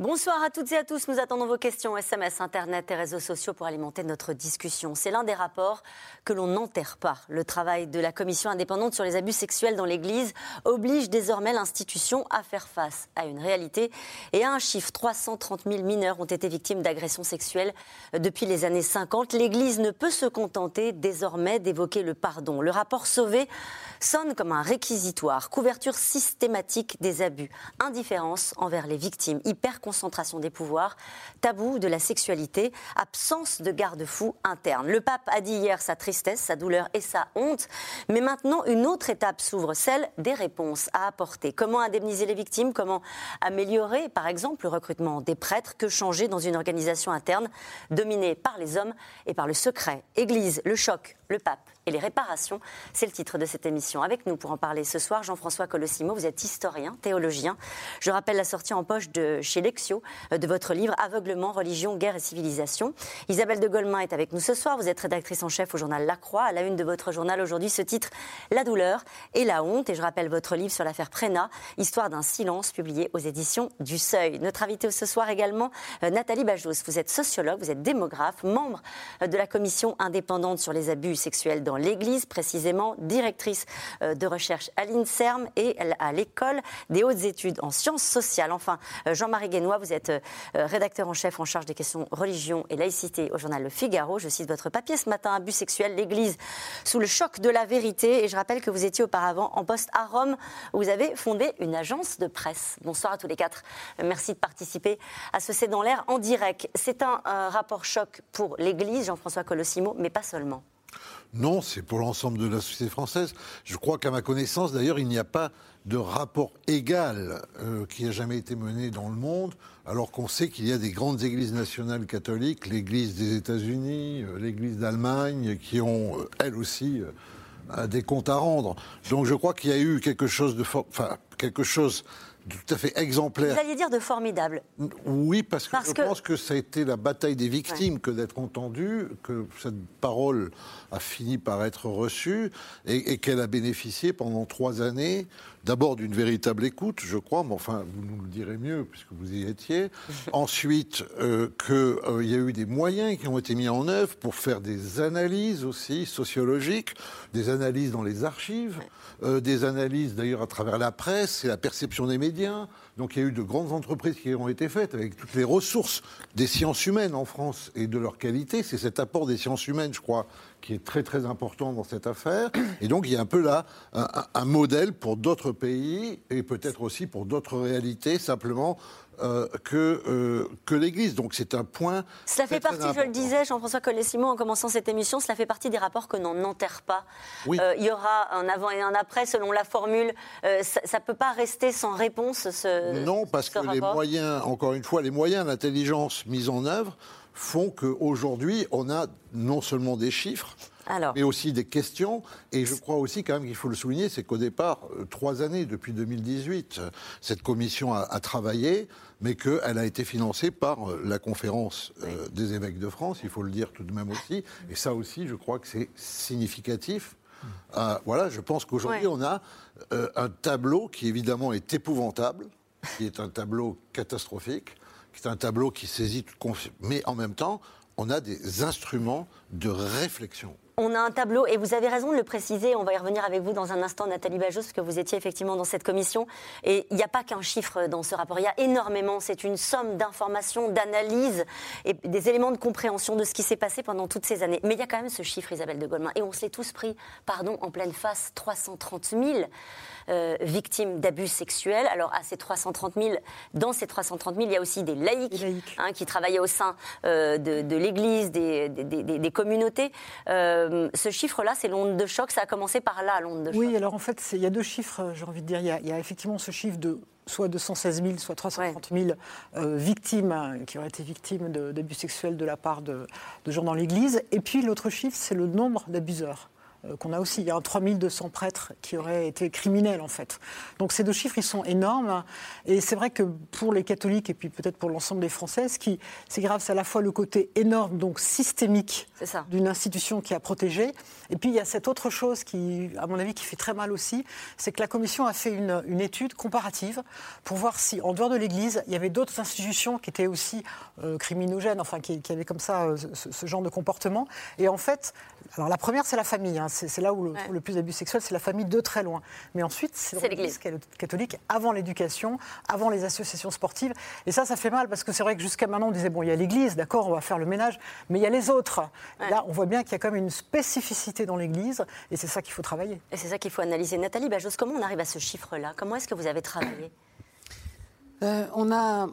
Bonsoir à toutes et à tous. Nous attendons vos questions SMS, Internet et réseaux sociaux pour alimenter notre discussion. C'est l'un des rapports que l'on n'enterre pas. Le travail de la commission indépendante sur les abus sexuels dans l'Église oblige désormais l'institution à faire face à une réalité et à un chiffre. 330 000 mineurs ont été victimes d'agressions sexuelles depuis les années 50. L'Église ne peut se contenter désormais d'évoquer le pardon. Le rapport Sauvé sonne comme un réquisitoire. Couverture systématique des abus, indifférence envers les victimes, hyper concentration des pouvoirs, tabou de la sexualité, absence de garde-fou interne. Le pape a dit hier sa tristesse, sa douleur et sa honte, mais maintenant une autre étape s'ouvre, celle des réponses à apporter. Comment indemniser les victimes? Comment améliorer, par exemple, le recrutement des prêtres? Que changer dans une organisation interne dominée par les hommes et par le secret? Église, le choc, le pape et les réparations. C'est le titre de cette émission. Avec nous pour en parler ce soir, Jean-François Colossimo, vous êtes historien, théologien. Je rappelle la sortie en poche de chez Lexio euh, de votre livre Aveuglement, religion, guerre et civilisation. Isabelle de Golemin est avec nous ce soir. Vous êtes rédactrice en chef au journal La Croix. À la une de votre journal aujourd'hui, ce titre La douleur et la honte. Et je rappelle votre livre sur l'affaire Prena, Histoire d'un silence, publié aux éditions du Seuil. Notre invité ce soir également, euh, Nathalie Bajous. Vous êtes sociologue, vous êtes démographe, membre euh, de la commission indépendante sur les abus sexuels dans l'Église, précisément directrice euh, de recherche à l'INSERM et à l'école des hautes études en sciences sociales. Enfin, euh, Jean-Marie Guénois, vous êtes euh, rédacteur en chef en charge des questions religion et laïcité au journal Le Figaro. Je cite votre papier ce matin, abus sexuels, l'Église sous le choc de la vérité. Et je rappelle que vous étiez auparavant en poste à Rome, où vous avez fondé une agence de presse. Bonsoir à tous les quatre. Merci de participer à ce C'est dans l'air en direct. C'est un rapport choc pour l'Église, Jean-François Colossimo, mais pas seulement. Non, c'est pour l'ensemble de la société française. Je crois qu'à ma connaissance, d'ailleurs, il n'y a pas de rapport égal euh, qui a jamais été mené dans le monde, alors qu'on sait qu'il y a des grandes églises nationales catholiques, l'Église des États-Unis, euh, l'Église d'Allemagne, qui ont, euh, elles aussi, des comptes à rendre. Donc je crois qu'il y a eu quelque chose de, enfin, quelque chose tout à fait exemplaire. Vous alliez dire de formidable. Oui, parce que je pense que ça a été la bataille des victimes que d'être entendu, que cette parole a fini par être reçue et, qu'elle a bénéficié pendant trois années, d'abord d'une véritable écoute, je crois, mais enfin, vous nous le direz mieux puisque vous y étiez. Ensuite, euh, qu'il euh, y a eu des moyens qui ont été mis en œuvre pour faire des analyses aussi sociologiques, des analyses dans les archives. Euh, des analyses d'ailleurs à travers la presse et la perception des médias. Donc il y a eu de grandes entreprises qui ont été faites avec toutes les ressources des sciences humaines en France et de leur qualité. C'est cet apport des sciences humaines, je crois, qui est très très important dans cette affaire. Et donc il y a un peu là un modèle pour d'autres pays et peut-être aussi pour d'autres réalités, simplement euh, que, euh, que l'Église. Donc c'est un point. Cela fait partie, je le disais, Jean-François Collet-Simon, en commençant cette émission, cela fait partie des rapports que l'on n'enterre pas. Euh, il y aura un avant et un après, selon la formule. ça ne peut pas rester sans réponse. Ce, non, parce que les moyens, encore une fois, les moyens d'intelligence mis en œuvre font qu'aujourd'hui, on a non seulement des chiffres, mais aussi des questions. Et je crois aussi quand même qu'il faut le souligner, c'est qu'au départ, trois années depuis 2018, cette commission a travaillé mais qu'elle a été financée par euh, la conférence euh, des évêques de France, il faut le dire tout de même aussi. Et ça aussi, je crois que c'est significatif. Euh, voilà, je pense qu'aujourd'hui, on a un tableau qui évidemment est épouvantable, qui est un tableau catastrophique, qui est un tableau qui saisit toute mais en même temps, on a des instruments de réflexion on a un tableau, et vous avez raison de le préciser, on va y revenir avec vous dans un instant, Nathalie Bajos, parce que vous étiez effectivement dans cette commission. Et il n'y a pas qu'un chiffre dans ce rapport, il y a énormément. C'est une somme d'informations, d'analyses et des éléments de compréhension de ce qui s'est passé pendant toutes ces années. Mais il y a quand même ce chiffre, Isabelle de Goldman, et on se l'est tous pris, pardon, en pleine face 330 000. Euh, victimes d'abus sexuels. Alors, à ces 330 000, dans ces 330 000, il y a aussi des laïcs, hein, qui travaillaient au sein euh, de, l'Église, des, communautés. Euh, ce chiffre-là, c'est l'onde de choc. Ça a commencé par là, l'onde de choc. Oui, alors en fait, il y a deux chiffres, j'ai envie de dire. Il y, a, effectivement ce chiffre de soit 216 000, soit 330 000 victimes hein, qui auraient été victimes d'abus sexuels de la part de, de gens dans l'Église. Et puis l'autre chiffre, c'est le nombre d'abuseurs. Euh, qu'on a aussi. Il y a 3200 prêtres qui auraient été criminels, en fait. Donc ces deux chiffres, ils sont énormes. Et c'est vrai que pour les catholiques, et puis peut-être pour l'ensemble des Français, ce qui c'est grave, c'est à la fois le côté énorme, donc systémique, d'une institution qui a protégé. Et puis il y a cette autre chose qui, à mon avis, qui fait très mal aussi, c'est que la Commission a fait une, une, étude comparative pour voir si, en dehors de l'Église, il y avait d'autres institutions qui étaient aussi euh, criminogènes, enfin qui, qui, avaient comme ça euh, ce, genre de comportement. Et en fait, alors la première, c'est la famille. Hein. C'est là où le, le plus d'abus sexuels, c'est la famille de très loin. Mais ensuite, c'est l'Église catholique avant l'éducation, avant les associations sportives. Et ça, ça fait mal parce que c'est vrai que jusqu'à maintenant, on disait bon, il y a l'Église, d'accord, on va faire le ménage, mais il y a les autres. Là, on voit bien qu'il y a quand même une spécificité dans l'Église, et c'est ça qu'il faut travailler. Et c'est ça qu'il faut analyser. Nathalie Bajos, comment on arrive à ce chiffre-là? Comment est-ce que vous avez travaillé? Euh, on a, euh,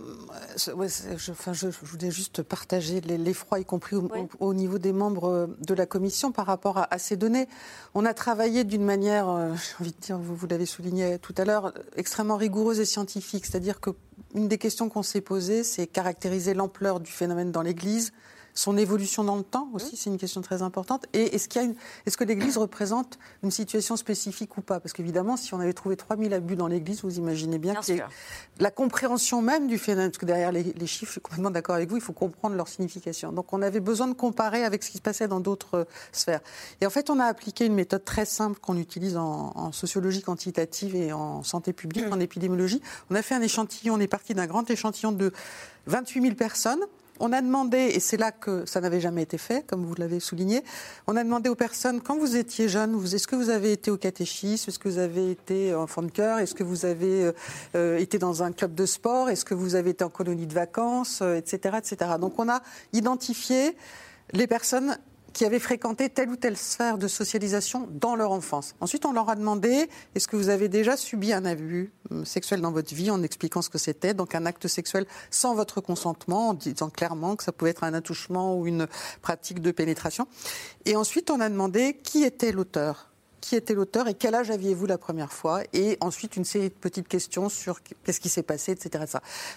je, enfin, je, voulais juste partager l'effroi, y compris au, niveau des membres de la commission par rapport à, ces données. On a travaillé d'une manière, euh, j'ai envie de dire, vous, vous l'avez souligné tout à l'heure, extrêmement rigoureuse et scientifique. C'est-à-dire qu'une des questions qu'on s'est posées, c'est caractériser l'ampleur du phénomène dans l'Église, son évolution dans le temps aussi, c'est une question très importante. Et est-ce, qu'il y a est-ce que l'Église représente une situation spécifique ou pas? Parce qu'évidemment, si on avait trouvé 3000 abus dans l'Église, vous imaginez bien, que la compréhension même du phénomène, parce que derrière les, chiffres, je suis complètement d'accord avec vous, il faut comprendre leur signification. Donc on avait besoin de comparer avec ce qui se passait dans d'autres euh, sphères. Et en fait, on a appliqué une méthode très simple qu'on utilise en, en, sociologie quantitative et en santé publique, en épidémiologie. On a fait un échantillon, on est parti d'un grand échantillon de 28 000 personnes on a demandé, et c'est là que ça n'avait jamais été fait, comme vous l'avez souligné, on a demandé aux personnes, quand vous étiez jeune, est-ce que vous avez été au catéchisme, est-ce que vous avez été enfant de cœur, est-ce que vous avez euh, euh, été dans un club de sport, est-ce que vous avez été en colonie de vacances, etc., euh, etc. Donc on a identifié les personnes qui avaient fréquenté telle ou telle sphère de socialisation dans leur enfance. Ensuite, on leur a demandé est-ce que vous avez déjà subi un abus euh, sexuel dans votre vie en expliquant ce que c'était, donc un acte sexuel sans votre consentement, en disant clairement que ça pouvait être un attouchement ou une pratique de pénétration. Et ensuite, on a demandé qui était l'auteur qui était l'auteur et quel âge aviez-vous la première fois Et ensuite, une série de petites questions sur qu'est-ce qui s'est passé, etc.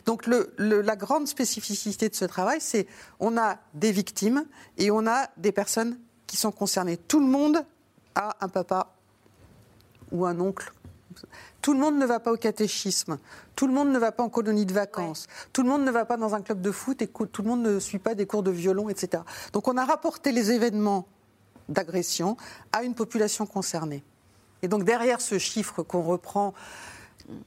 Donc, le, la grande spécificité de ce travail, c'est on a des victimes et on a des personnes qui sont concernées. Tout le monde a un papa ou un oncle. Tout le monde ne va pas au catéchisme. Tout le monde ne va pas en colonie de vacances. Tout le monde ne va pas dans un club de foot et tout le monde ne suit pas des cours de violon, etc. Donc on a rapporté les événements d'agression à une population concernée. Et donc derrière ce chiffre qu'on reprend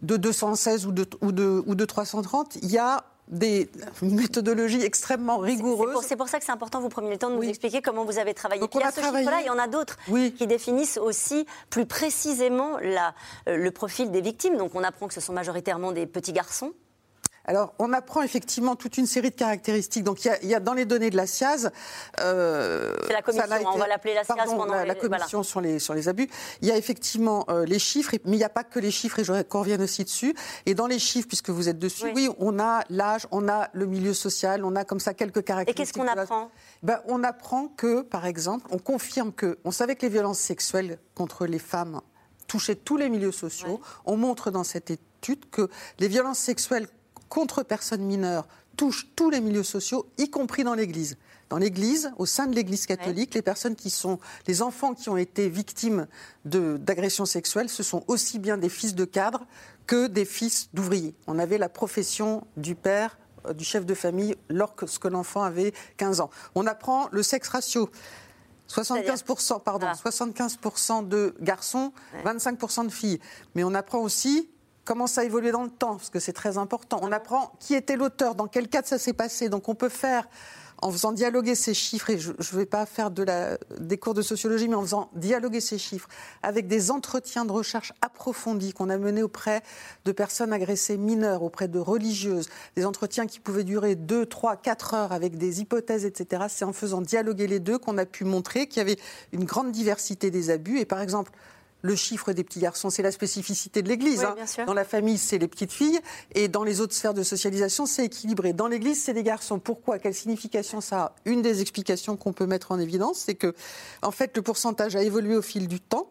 de 216 ou de, ou de, ou de 330, il y a des méthodologies extrêmement rigoureuses. C'est pour, ça que c'est important, vous prenez le temps de nous expliquer comment vous avez travaillé. Donc, il y a ce chiffre-là, il y en a d'autres qui définissent aussi plus précisément la, euh, le profil des victimes. Donc on apprend que ce sont majoritairement des petits garçons. Alors, on apprend effectivement toute une série de caractéristiques. Donc, il y a, dans les données de la SIAZ. Euh, c'est la commission, on va l'appeler la SIAZ pendant la, la commission sur, les, sur les abus. Il y a effectivement euh, les chiffres, mais il n'y a pas que les chiffres, et je voudrais qu'on revienne aussi dessus. Et dans les chiffres, puisque vous êtes dessus, oui, on a l'âge, on a le milieu social, on a comme ça quelques caractéristiques. Et qu'est-ce qu'on apprend? Ben, On apprend que, par exemple, on confirme que, on savait que les violences sexuelles contre les femmes touchaient tous les milieux sociaux. On montre dans cette étude que les violences sexuelles contre personnes mineures touche tous les milieux sociaux, y compris dans l'Église. Dans l'Église, au sein de l'Église catholique, les personnes qui sont, les enfants qui ont été victimes d'agressions sexuelles, ce sont aussi bien des fils de cadres que des fils d'ouvriers. On avait la profession du père, euh, du chef de famille, lorsque l'enfant avait 15 ans. On apprend le sexe ratio. 75%, pardon, 75% de garçons, 25% de filles. Mais on apprend aussi comment ça a évolué dans le temps, parce que c'est très important. On apprend qui était l'auteur, dans quel cadre ça s'est passé. Donc on peut faire, en faisant dialoguer ces chiffres, et je ne vais pas faire de des cours de sociologie, mais en faisant dialoguer ces chiffres avec des entretiens de recherche approfondis qu'on a menés auprès de personnes agressées mineures, auprès de religieuses, des entretiens qui pouvaient durer 2, 3, 4 heures avec des hypothèses, etc. C'est en faisant dialoguer les deux qu'on a pu montrer qu'il y avait une grande diversité des abus. Et par exemple, le chiffre des petits garçons, c'est la spécificité de l'Église. Hein. Dans la famille, c'est les petites filles, et dans les autres sphères de socialisation, c'est équilibré. Dans l'Église, c'est des garçons. Pourquoi? Quelle signification ça a? Une des explications qu'on peut mettre en évidence, c'est que, en fait, le pourcentage a évolué au fil du temps.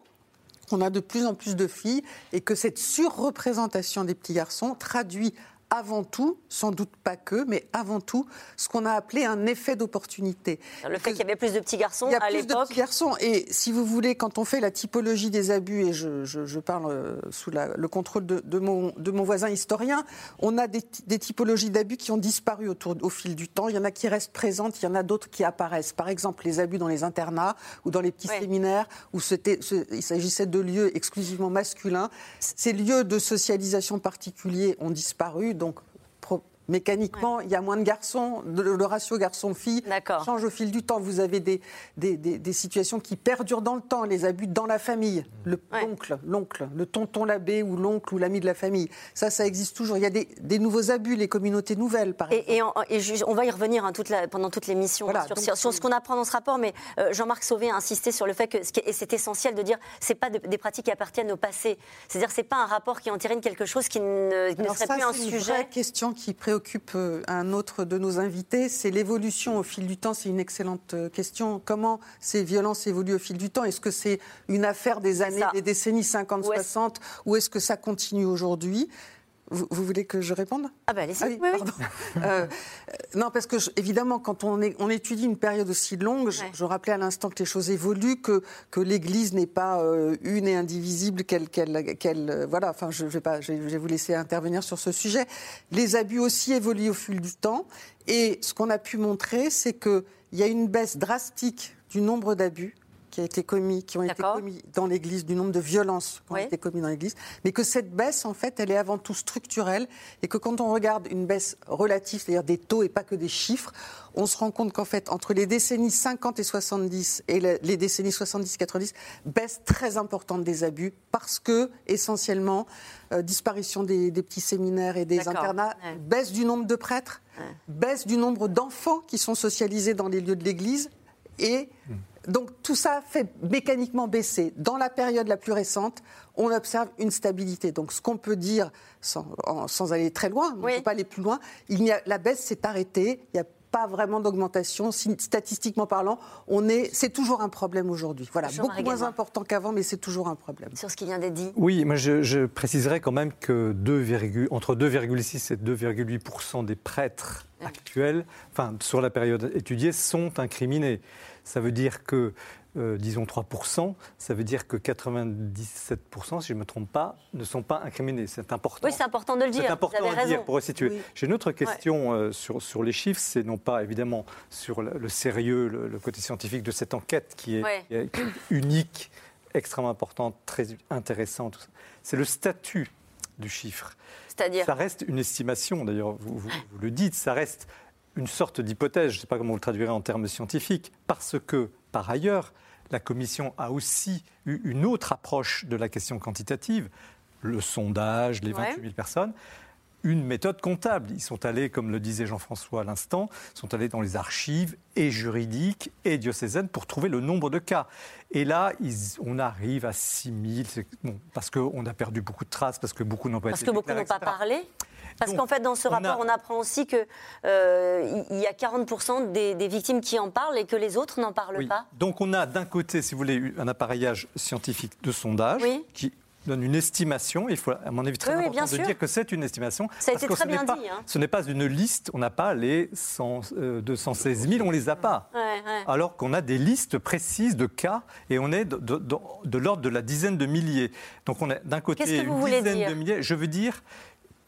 On a de plus en plus de filles, et que cette surreprésentation des petits garçons traduit avant tout, sans doute pas que, mais avant tout, ce qu'on a appelé un effet d'opportunité. Le fait qu'il y avait plus de petits garçons à l'époque. Il y a plus de petits garçons. Et si vous voulez, quand on fait la typologie des abus, et je, parle euh, sous le contrôle de, mon, de mon voisin historien, on a des, typologies d'abus qui ont disparu autour, au fil du temps. Il y en a qui restent présentes, il y en a d'autres qui apparaissent. Par exemple, les abus dans les internats ou dans les petits séminaires où il s'agissait de lieux exclusivement masculins. Ces lieux de socialisation particuliers ont disparu. Donc, Mécaniquement, il y a moins de garçons, le, ratio garçon-fille change au fil du temps. Vous avez des, des, situations qui perdurent dans le temps, les abus dans la famille, l'oncle, l'oncle, le tonton l'abbé ou l'oncle ou l'ami de la famille. Ça, ça existe toujours. Il y a des, nouveaux abus, les communautés nouvelles, par exemple. Et, on, va y revenir hein, toute la, pendant toute l'émission hein, sur, ce qu'on apprend dans ce rapport, mais euh, Jean-Marc Sauvé a insisté sur le fait que, et c'est essentiel de dire, c'est pas des pratiques qui appartiennent au passé. C'est-à-dire, c'est pas un rapport qui entérine quelque chose qui ne, ne serait plus un sujet. C'est une question qui préoccupe occupe euh, un autre de nos invités, c'est l'évolution au fil du temps. C'est une excellente euh, question. Comment ces violences évoluent au fil du temps? Est-ce que c'est une affaire des années, des décennies 50-60 ou est-ce que ça continue aujourd'hui? Vous, voulez que je réponde? Ah ben allez-y. Euh, non, parce que évidemment, quand on, est, on, étudie une période aussi longue, je, rappelais à l'instant que les choses évoluent, que, que l'Église n'est pas euh, une et indivisible, qu'elle, qu'elle, voilà. Enfin, je, vais pas, je vais vous laisser intervenir sur ce sujet. Les abus aussi évoluent au fil du temps, et ce qu'on a pu montrer, c'est qu'il y a une baisse drastique du nombre d'abus qui, a été commis, qui ont été commis dans l'Église, du nombre de violences qui ont été commises dans l'Église, mais que cette baisse, en fait, elle est avant tout structurelle et que quand on regarde une baisse relative, c'est-à-dire des taux et pas que des chiffres, on se rend compte qu'en fait, entre les décennies 50 et 70 et les décennies 70-90, baisse très importante des abus parce que, essentiellement, euh, disparition des, petits séminaires et des internats, baisse du nombre de prêtres, baisse du nombre d'enfants qui sont socialisés dans les lieux de l'Église et hmm. Donc tout ça fait mécaniquement baisser. Dans la période la plus récente, on observe une stabilité. Donc ce qu'on peut dire, sans, aller très loin, on ne peut pas aller plus loin, il y a, la baisse s'est arrêtée, il n'y a pas vraiment d'augmentation. Statistiquement parlant, on est, c'est toujours un problème aujourd'hui. Voilà, beaucoup moins important qu'avant, mais c'est toujours un problème. Sur ce qui vient d'être dit. Oui, moi je, je préciserai quand même que 2, entre 2,6 et 2,8 des prêtres actuels, enfin sur la période étudiée, sont incriminés. Ça veut dire que, euh, disons 3%, ça veut dire que 97%, si je ne me trompe pas, ne sont pas incriminés. C'est important. Oui, c'est important de le dire. C'est important de le dire pour resituer. J'ai une autre question euh, sur, sur les chiffres. C'est non pas évidemment sur le, sérieux, le, côté scientifique de cette enquête qui est, unique, extrêmement importante, très intéressante. C'est le statut du chiffre. C'est-à-dire Ça reste une estimation, d'ailleurs, vous, vous, le dites, ça reste une sorte d'hypothèse, je ne sais pas comment vous le traduirez en termes scientifiques, parce que, par ailleurs, la Commission a aussi eu une autre approche de la question quantitative, le sondage, les 28 000 personnes, une méthode comptable. Ils sont allés, comme le disait Jean-François à l'instant, sont allés dans les archives et juridiques et diocésaines pour trouver le nombre de cas. Et là, on arrive à 6 000, bon, parce qu'on a perdu beaucoup de traces, parce que beaucoup n'ont pas Parce que beaucoup n'ont pas parlé parce qu'en fait, dans ce rapport, on apprend aussi qu'il euh, y a 40% des, victimes qui en parlent et que les autres n'en parlent pas. Donc on a d'un côté, si vous voulez, un appareillage scientifique de sondage qui donne une estimation. Il faut, à mon avis, très important de dire que c'est une estimation. Ça a été très bien dit. Hein. Ce n'est pas une liste, on n'a pas les 100, 216 000, on ne les a pas. Alors qu'on a des listes précises de cas et on est de, de l'ordre de la dizaine de milliers. Donc on est d'un côté une dizaine de milliers. Je veux dire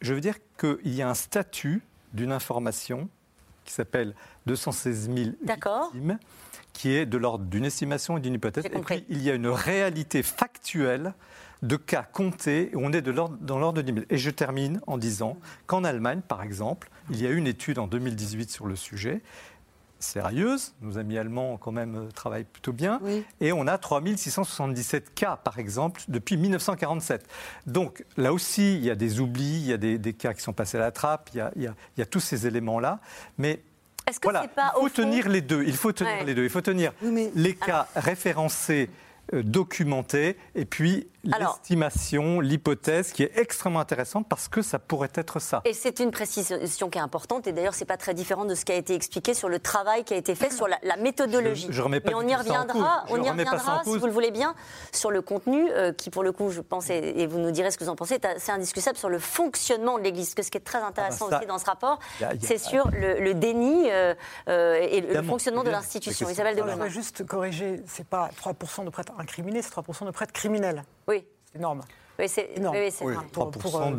je veux dire qu'il y a un statut d'une information qui s'appelle 216 000 victimes, qui est de l'ordre d'une estimation et d'une hypothèse. Et puis, il y a une réalité factuelle de cas comptés, et on est de dans l'ordre de 10 000. Et je termine en disant qu'en Allemagne, par exemple, il y a une étude en 2018 sur le sujet, sérieuse. Nos amis allemands, quand même, euh, travaillent plutôt bien. Et on a 3677 cas, par exemple, depuis 1947. Donc, là aussi, il y a des oublis, il y a des, cas qui sont passés à la trappe, il y a, tous ces éléments-là. Mais voilà, il faut tenir les deux. Il faut tenir les deux. Il faut tenir les cas référencés, euh, documentés, et puis l'estimation, l'hypothèse qui est extrêmement intéressante parce que ça pourrait être ça. Et c'est une précision qui est importante. Et d'ailleurs, c'est pas très différent de ce qui a été expliqué sur le travail qui a été fait sur la, méthodologie. Je, remets pas Mais on y reviendra, on y reviendra si vous le voulez bien, sur le contenu euh, qui, pour le coup, je pense, et, vous nous direz ce que vous en pensez, c'est indiscutable sur le fonctionnement de l'Église. Ce qui est très intéressant ah bah aussi dans ce rapport, c'est sur le, déni euh, euh, et le fonctionnement de l'institution. Isabelle de Je voudrais juste corriger, c'est pas 3% de prêtres incriminés, c'est 3% de prêtres criminels. Oui. C'est énorme. Oui, c'est énorme. Oui, oui, pour, pour, euh,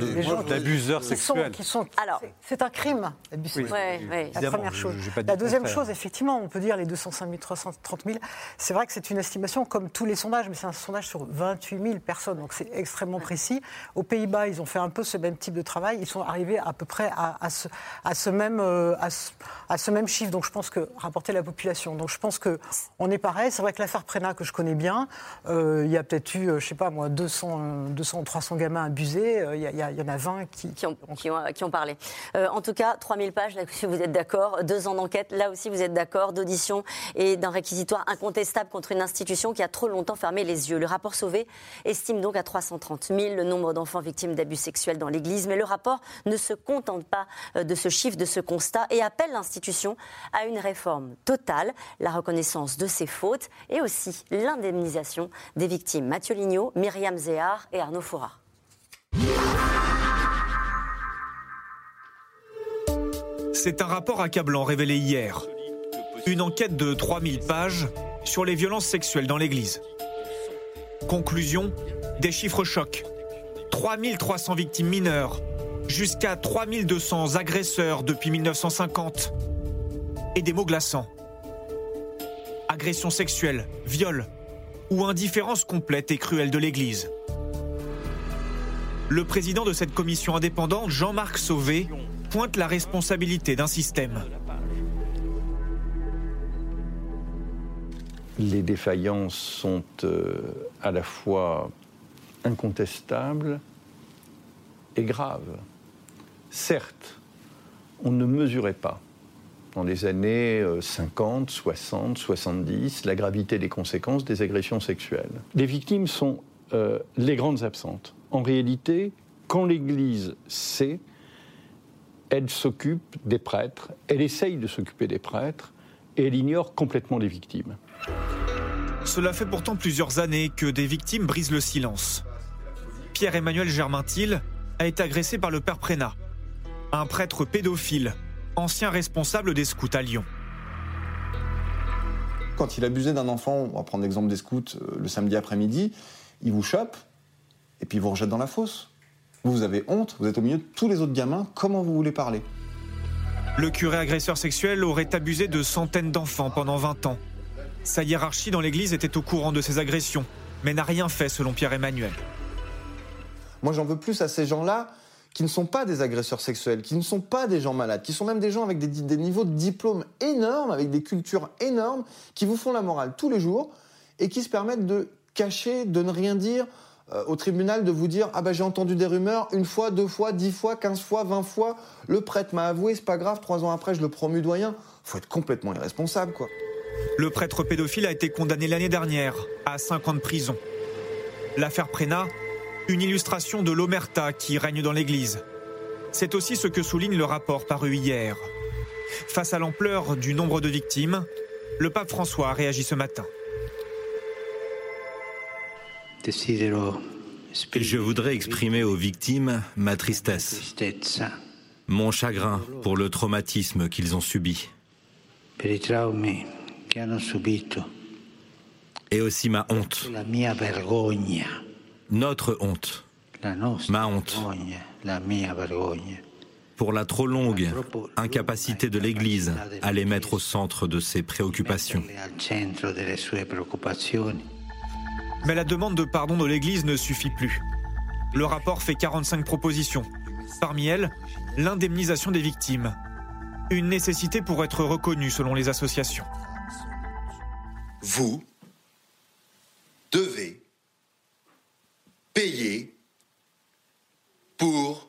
d'abuseurs sexuels. Qui sont, alors, c'est un crime, oui, la première chose. La deuxième chose, effectivement, on peut dire les 205 330 000. C'est vrai que c'est une estimation comme tous les sondages, mais c'est un sondage sur 28 000 personnes, donc c'est extrêmement précis. Aux Pays-Bas, ils ont fait un peu ce même type de travail. Ils sont arrivés à peu près à, à, ce, à ce, même, euh, à, ce, à ce même chiffre. Donc je pense que rapporter la population. Donc je pense que on est pareil. C'est vrai que l'affaire Prena que je connais bien, euh, il y a peut-être eu, je sais pas moi, 200 200 ou 300 gamins abusés, euh, il y, en a 20 qui, qui, ont, qui ont, parlé. Euh, en tout cas, 3000 pages, là aussi vous êtes d'accord. Deux ans d'enquête, là aussi vous êtes d'accord. D'audition et d'un réquisitoire incontestable contre une institution qui a trop longtemps fermé les yeux. Le rapport Sauvé estime donc à 330 000 le nombre d'enfants victimes d'abus sexuels dans l'Église. Mais le rapport ne se contente pas euh, de ce chiffre, de ce constat et appelle l'institution à une réforme totale, la reconnaissance de ses fautes et aussi l'indemnisation des victimes. Mathieu Lignot, Myriam Zéard et Arnaud C'est un rapport accablant révélé hier. Une enquête de 3000 pages sur les violences sexuelles dans l'Église. Conclusion, des chiffres chocs. 3300 victimes mineures, jusqu'à 3200 agresseurs depuis 1950. Et des mots glaçants. Agression sexuelle, viol ou indifférence complète et cruelle de l'Église. Le président de cette commission indépendante, Jean-Marc Sauvé, pointe la responsabilité d'un système. Les défaillances sont euh, à la fois incontestables et graves. Certes, on ne mesurait pas dans les années 50, 60, 70 la gravité des conséquences des agressions sexuelles. Les victimes sont euh, les grandes absentes en réalité, quand l'Église sait, elle s'occupe des prêtres, elle essaye de s'occuper des prêtres, et elle ignore complètement les victimes. Cela fait pourtant plusieurs années que des victimes brisent le silence. Pierre-Emmanuel Germaintil a été agressé par le père Prénat, un prêtre pédophile, ancien responsable des scouts à Lyon. Quand il abusait d'un enfant, on va prendre l'exemple des scouts euh, le samedi après-midi, il vous chope, et puis vous rejette dans la fosse. Vous avez honte, vous êtes au milieu de tous les autres gamins, comment vous voulez parler? Le curé agresseur sexuel aurait abusé de centaines d'enfants pendant 20 ans. Sa hiérarchie dans l'église était au courant de ces agressions, mais n'a rien fait selon Pierre-Emmanuel. Moi j'en veux plus à ces gens-là qui ne sont pas des agresseurs sexuels, qui ne sont pas des gens malades, qui sont même des gens avec des, des niveaux de diplôme énormes, avec des cultures énormes, qui vous font la morale tous les jours et qui se permettent de cacher, de ne rien dire, au tribunal de vous dire ah ben j'ai entendu des rumeurs une fois, deux fois, dix fois, quinze fois, vingt fois, le prêtre m'a avoué, c'est pas grave, trois ans après je le promu doyen. Faut être complètement irresponsable quoi. Le prêtre pédophile a été condamné l'année dernière à cinq ans de prison. L'affaire Prénat, une illustration de l'omerta qui règne dans l'Église. C'est aussi ce que souligne le rapport paru hier. Face à l'ampleur du nombre de victimes, le pape François a réagi ce matin. Je voudrais exprimer aux victimes ma tristesse, mon chagrin pour le traumatisme qu'ils ont subi. Et aussi ma honte. Notre honte. Ma honte. Pour la trop longue incapacité de l'Église à les mettre au centre de ses préoccupations. Mais la demande de pardon de l'Église ne suffit plus. Le rapport fait 45 propositions. Parmi elles, l'indemnisation des victimes. Une nécessité pour être reconnue selon les associations. Vous devez payer pour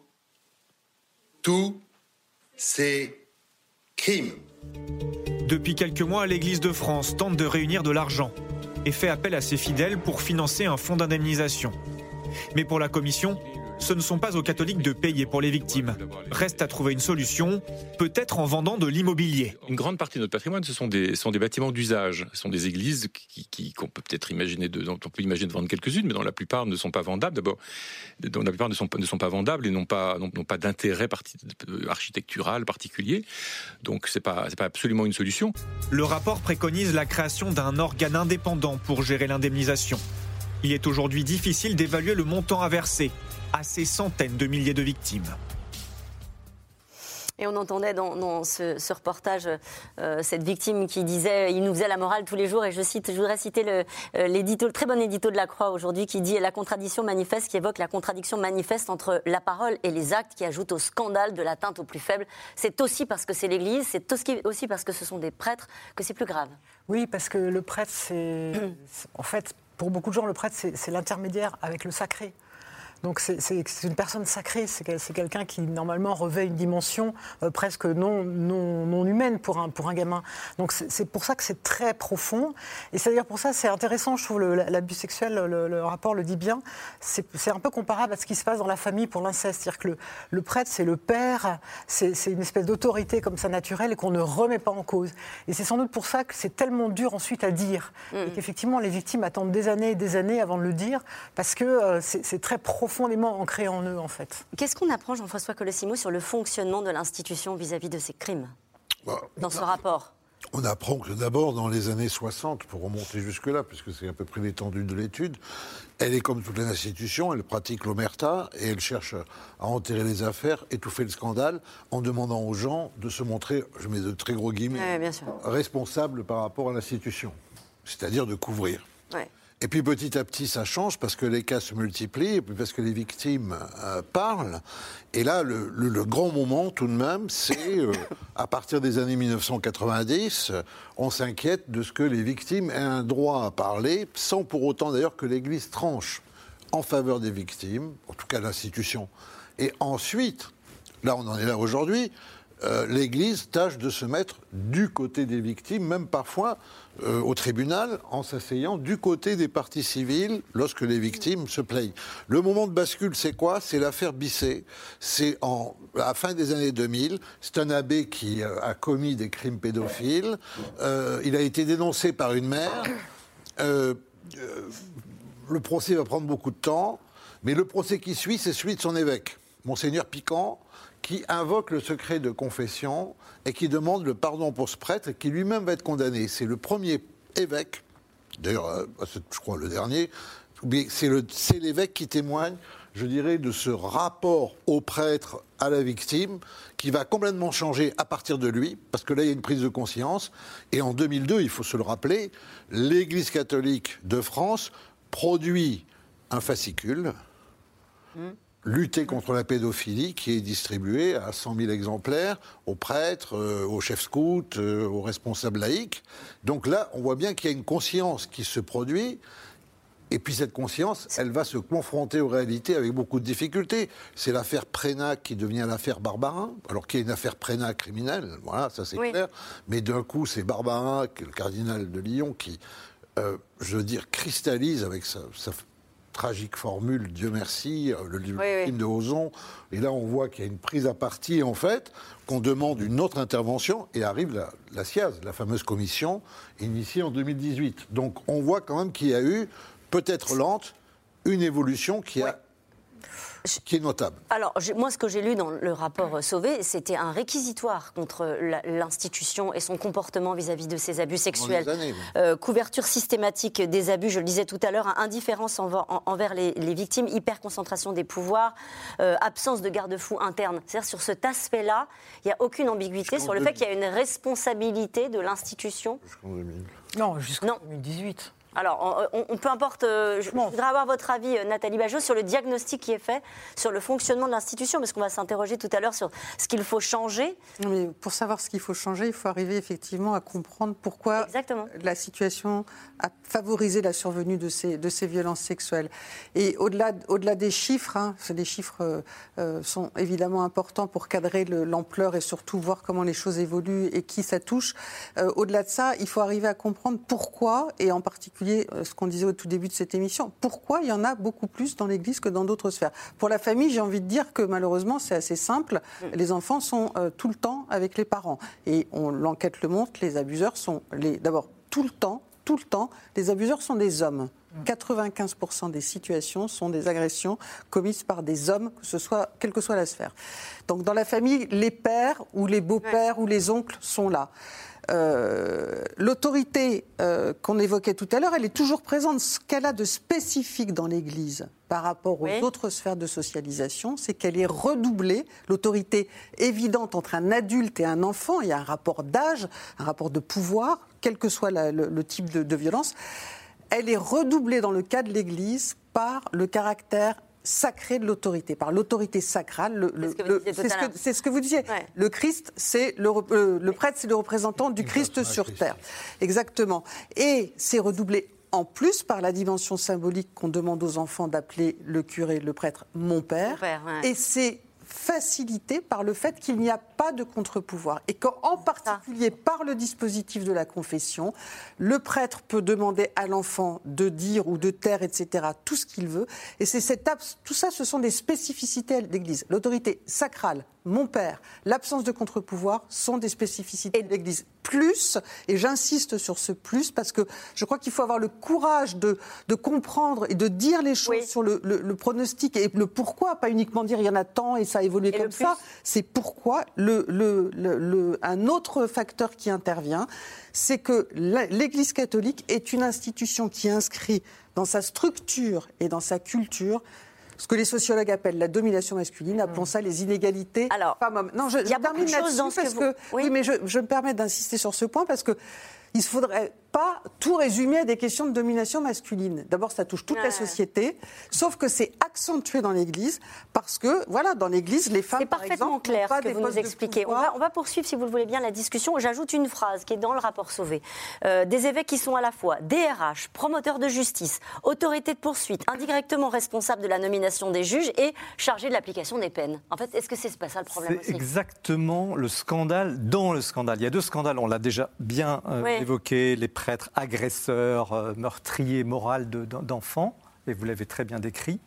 tous ces crimes. Depuis quelques mois, l'Église de France tente de réunir de l'argent et fait appel à ses fidèles pour financer un fonds d'indemnisation. Mais pour la Commission, ce ne sont pas aux catholiques de payer pour les victimes. Reste à trouver une solution, peut-être en vendant de l'immobilier. Une grande partie de notre patrimoine, ce sont des, sont des bâtiments d'usage. Ce sont des églises qui, qu'on peut peut-être imaginer de, dont on peut imaginer de vendre quelques-unes, mais dont la plupart ne sont pas vendables. D'abord, dont la plupart ne sont, ne sont pas vendables et n'ont pas, n'ont pas d'intérêt architectural particulier. Donc, c'est pas, c'est pas absolument une solution. Le rapport préconise la création d'un organe indépendant pour gérer l'indemnisation. Il est aujourd'hui difficile d'évaluer le montant à verser à ces centaines de milliers de victimes. Et on entendait dans, ce, reportage euh, cette victime qui disait il nous faisait la morale tous les jours. Et je cite, je voudrais citer le, euh, l'édito, le très bon édito de la Croix aujourd'hui qui dit la contradiction manifeste, qui évoque la contradiction manifeste entre la parole et les actes, qui ajoute au scandale de l'atteinte aux plus faibles. C'est aussi parce que c'est l'Église, c'est aussi parce que ce sont des prêtres que c'est plus grave. Oui, parce que le prêtre, c'est en fait pour beaucoup de gens, le prêtre, c'est l'intermédiaire avec le sacré. Donc c'est une personne sacrée, c'est quelqu'un qui normalement revêt une dimension euh, presque non, non, humaine pour un, pour un gamin. Donc c'est pour ça que c'est très profond. Et c'est-à-dire pour ça, c'est intéressant, je trouve, l'abus sexuel, le, rapport le dit bien, c'est un peu comparable à ce qui se passe dans la famille pour l'inceste. C'est-à-dire que le, prêtre, c'est le père, c'est une espèce d'autorité comme ça naturelle et qu'on ne remet pas en cause. Et c'est sans doute pour ça que c'est tellement dur ensuite à dire. Mm. Et qu'effectivement, les victimes attendent des années et des années avant de le dire, parce que euh, c'est très profond profondément ancré en eux, en fait. Qu'est-ce qu'on apprend, Jean-François Colossimo, sur le fonctionnement de l'institution vis-à-vis de ces crimes bah, dans ce rapport? on apprend que d'abord, dans les années 60, pour remonter jusque-là, puisque c'est à peu près l'étendue de l'étude, elle est comme toutes les institutions, elle pratique l'omerta et elle cherche à enterrer les affaires, étouffer le scandale, en demandant aux gens de se montrer, je mets de très gros guillemets, responsables par rapport à l'institution, c'est-à-dire de couvrir. Et puis petit à petit, ça change parce que les cas se multiplient, et puis parce que les victimes euh, parlent. Et là, le, grand moment, tout de même, c'est euh, à partir des années 1990, on s'inquiète de ce que les victimes aient un droit à parler, sans pour autant d'ailleurs que l'Église tranche en faveur des victimes, en tout cas l'institution. Et ensuite, là on en est là aujourd'hui, euh, l'Église tâche de se mettre du côté des victimes, même parfois euh, au tribunal, en s'asseyant du côté des parties civiles lorsque les victimes se plaignent. Le moment de bascule, c'est quoi? C'est l'affaire Bisset. C'est en, à la fin des années 2000. C'est un abbé qui euh, a commis des crimes pédophiles. il a été dénoncé par une mère. le procès va prendre beaucoup de temps, mais le procès qui suit, c'est celui de son évêque, Monseigneur Piquant qui invoque le secret de confession et qui demande le pardon pour ce prêtre qui lui-même va être condamné. C'est le premier évêque, d'ailleurs, euh, je crois le dernier, c'est l'évêque qui témoigne, je dirais, de ce rapport au prêtre, à la victime, qui va complètement changer à partir de lui, parce que là, il y a une prise de conscience. Et en 2002, il faut se le rappeler, l'Église catholique de France produit un fascicule. Mmh lutter contre la pédophilie qui est distribuée à 100 000 exemplaires aux prêtres, euh, aux chefs scouts, euh, aux responsables laïcs. Donc là, on voit bien qu'il y a une conscience qui se produit. Et puis cette conscience, elle va se confronter aux réalités avec beaucoup de difficultés. C'est l'affaire Prénat qui devient l'affaire Barbarin, alors qu'il y a une affaire Prénat criminelle, voilà, ça c'est clair. Mais d'un coup, c'est Barbarin, le cardinal de Lyon, qui, euh, je veux dire, cristallise avec sa, sa tragique formule, Dieu merci, euh, le film de Ozon. Et là, on voit qu'il y a une prise à partie, en fait, qu'on demande une autre intervention, et arrive la, la SIAZ, la fameuse commission, initiée en 2018. Donc, on voit quand même qu'il y a eu, peut-être lente, une évolution qui a qui est notable. Alors, moi, ce que j'ai lu dans le rapport Sauvé, c'était un réquisitoire contre l'institution et son comportement vis-à-vis de ces abus sexuels. Euh, couverture systématique des abus, je le disais tout à l'heure, indifférence envers les, victimes, hyperconcentration des pouvoirs, euh, absence de garde-fou interne. C'est-à-dire, sur cet aspect-là, il n'y a aucune ambiguïté sur le fait qu'il y a une responsabilité de l'institution. Jusqu'en 2000. Non, jusqu'en 2018. Alors, on, peu importe, euh, je, voudrais avoir votre avis, euh, Nathalie Bajot, sur le diagnostic qui est fait sur le fonctionnement de l'institution, parce qu'on va s'interroger tout à l'heure sur ce qu'il faut changer. Mais pour savoir ce qu'il faut changer, il faut arriver effectivement à comprendre pourquoi la situation a favorisé la survenue de ces, de ces violences sexuelles. Et au-delà au -delà des chiffres, hein, les chiffres euh, sont évidemment importants pour cadrer l'ampleur et surtout voir comment les choses évoluent et qui ça touche. au-delà de ça, il faut arriver à comprendre pourquoi, et en particulier particulier ce qu'on disait au tout début de cette émission. Pourquoi il y en a beaucoup plus dans l'Église que dans d'autres sphères? Pour la famille, j'ai envie de dire que malheureusement, c'est assez simple. Mm. Les enfants sont tout le temps avec les parents. Et l'enquête le montre, les abuseurs sont d'abord tout le temps, tout le temps, les abuseurs sont des hommes. 95% des situations sont des agressions commises par des hommes, que ce soit, quelle que soit la sphère. Donc dans la famille, les pères ou les beaux-pères ou les oncles sont là. Euh, l'autorité euh, qu'on évoquait tout à l'heure, elle est toujours présente. Ce qu'elle a de spécifique dans l'Église par rapport aux autres sphères de socialisation, c'est qu'elle est redoublée. L'autorité évidente entre un adulte et un enfant, il y a un rapport d'âge, un rapport de pouvoir, quel que soit le, type de violence elle est redoublée dans le cas de l'Église par le caractère sacré de l'autorité, par l'autorité sacrale. C'est ce, que vous disiez. Le Christ, c'est le, euh, le, prêtre, c'est le représentant du Christ sur terre. Exactement. Et c'est redoublé en plus par la dimension symbolique qu'on demande aux enfants d'appeler le curé, le prêtre, mon père. Et c'est facilité par le fait qu'il n'y a pas de contre-pouvoir et qu'en particulier par le dispositif de la confession, le prêtre peut demander à l'enfant de dire ou de taire, etc., tout ce qu'il veut. Et c'est cette tout ça, ce sont des spécificités de l'Église. L'autorité sacrale, mon père, l'absence de contre-pouvoir sont des spécificités de l'Église. Plus, et j'insiste sur ce plus, parce que je crois qu'il faut avoir le courage de, de, comprendre et de dire les choses sur le, le, pronostic et le pourquoi, pas uniquement dire il y en a tant et ça a évolué comme ça. C'est pourquoi le, un autre facteur qui intervient, c'est que l'Église catholique est une institution qui inscrit dans sa structure et dans sa culture ce que les sociologues appellent la domination masculine, appelons ça les inégalités femmes-hommes. Non, je, termine là-dessus parce que, oui. mais je, je me permets d'insister sur ce point parce que il ne faudrait pas tout résumer à des questions de domination masculine. D'abord, ça touche toute la société, sauf que c'est accentué dans l'Église parce que, voilà, dans l'Église, les femmes, C'est parfaitement clair ce que vous nous expliquez. On va, on va, poursuivre, si vous le voulez bien, la discussion. J'ajoute une phrase qui est dans le rapport Sauvé. Euh, des évêques qui sont à la fois DRH, promoteurs de justice, autorités de poursuite, indirectement responsables de la nomination des juges et chargés de l'application des peines. En fait, est-ce que c'est pas ça le problème C'est exactement le scandale dans le scandale. Il y a deux scandales, on l'a déjà bien euh, évoqué, les prêtres agresseurs, euh, meurtriers moral d'enfants, et vous l'avez très bien décrit,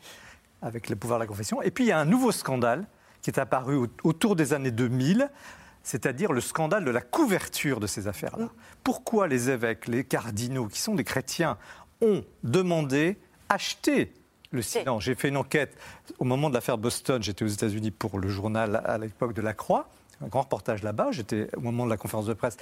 avec le pouvoir de la confession. Et puis il y a un nouveau scandale qui est apparu autour des années 2000, c'est-à-dire le scandale de la couverture de ces affaires-là. Pourquoi les évêques, les cardinaux, qui sont des chrétiens, ont demandé acheter le silence. J'ai fait une enquête au moment de l'affaire Boston. J'étais aux États-Unis pour le journal à l'époque de la Croix un grand reportage là-bas, j'étais au moment de la conférence de presse,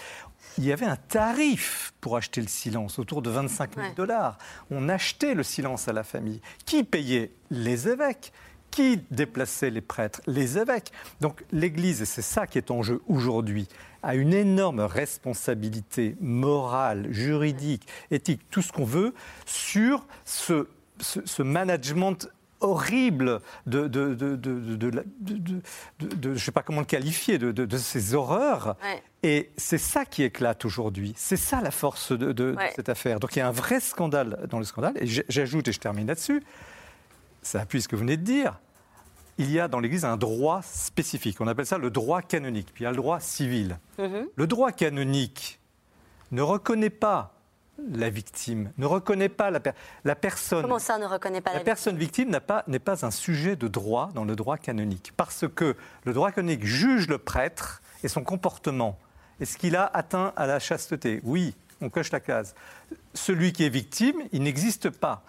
il y avait un tarif pour acheter le silence, autour de 25 000 dollars. On achetait le silence à la famille. Qui payait Les évêques? Qui déplaçait les prêtres? Les évêques. Donc l'Église, et c'est ça qui est en jeu aujourd'hui, a une énorme responsabilité morale, juridique, éthique, tout ce qu'on veut, sur ce, ce, ce management horrible de, de, de, de, je ne sais pas comment le qualifier, de, ces horreurs. Et c'est ça qui éclate aujourd'hui. C'est ça la force de, cette affaire. Donc il y a un vrai scandale dans le scandale. Et j'ajoute, et je termine là-dessus, ça appuie ce que vous venez de dire. Il y a dans l'Église un droit spécifique. On appelle ça le droit canonique. Puis il y a le droit civil. Mm-hmm. Le droit canonique ne reconnaît pas la victime, ne reconnaît pas la, la personne. Comment ça ne reconnaît pas la, la personne victime n'est pas, pas un sujet de droit dans le droit canonique, parce que le droit canonique juge le prêtre et son comportement. Est-ce qu'il a atteint à la chasteté? Oui, on coche la case. Celui qui est victime, il n'existe pas.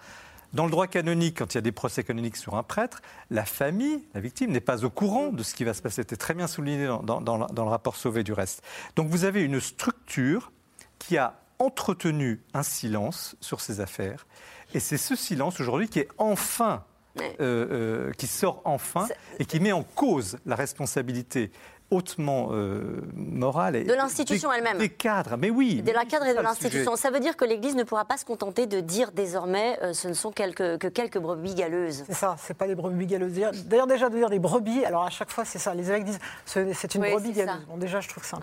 Dans le droit canonique, quand il y a des procès canoniques sur un prêtre, la famille, la victime, n'est pas au courant de ce qui va se passer. C'était très bien souligné dans, dans le rapport Sauvé du reste. Donc vous avez une structure qui a entretenu un silence sur ces affaires. Et c'est ce silence aujourd'hui qui est enfin, euh, euh, qui sort enfin et qui met en cause la responsabilité hautement euh, morale. Et de l'institution elle-même. Des cadres, mais oui. De la cadre et de l'institution. Ça veut dire que l'Église ne pourra pas se contenter de dire désormais euh, ce ne sont quelques, que quelques brebis galeuses. C'est ça, c'est pas des brebis galeuses. D'ailleurs, déjà de dire des brebis, alors à chaque fois c'est ça, les évêques disent c'est une brebis galeuse. Bon, déjà, je trouve ça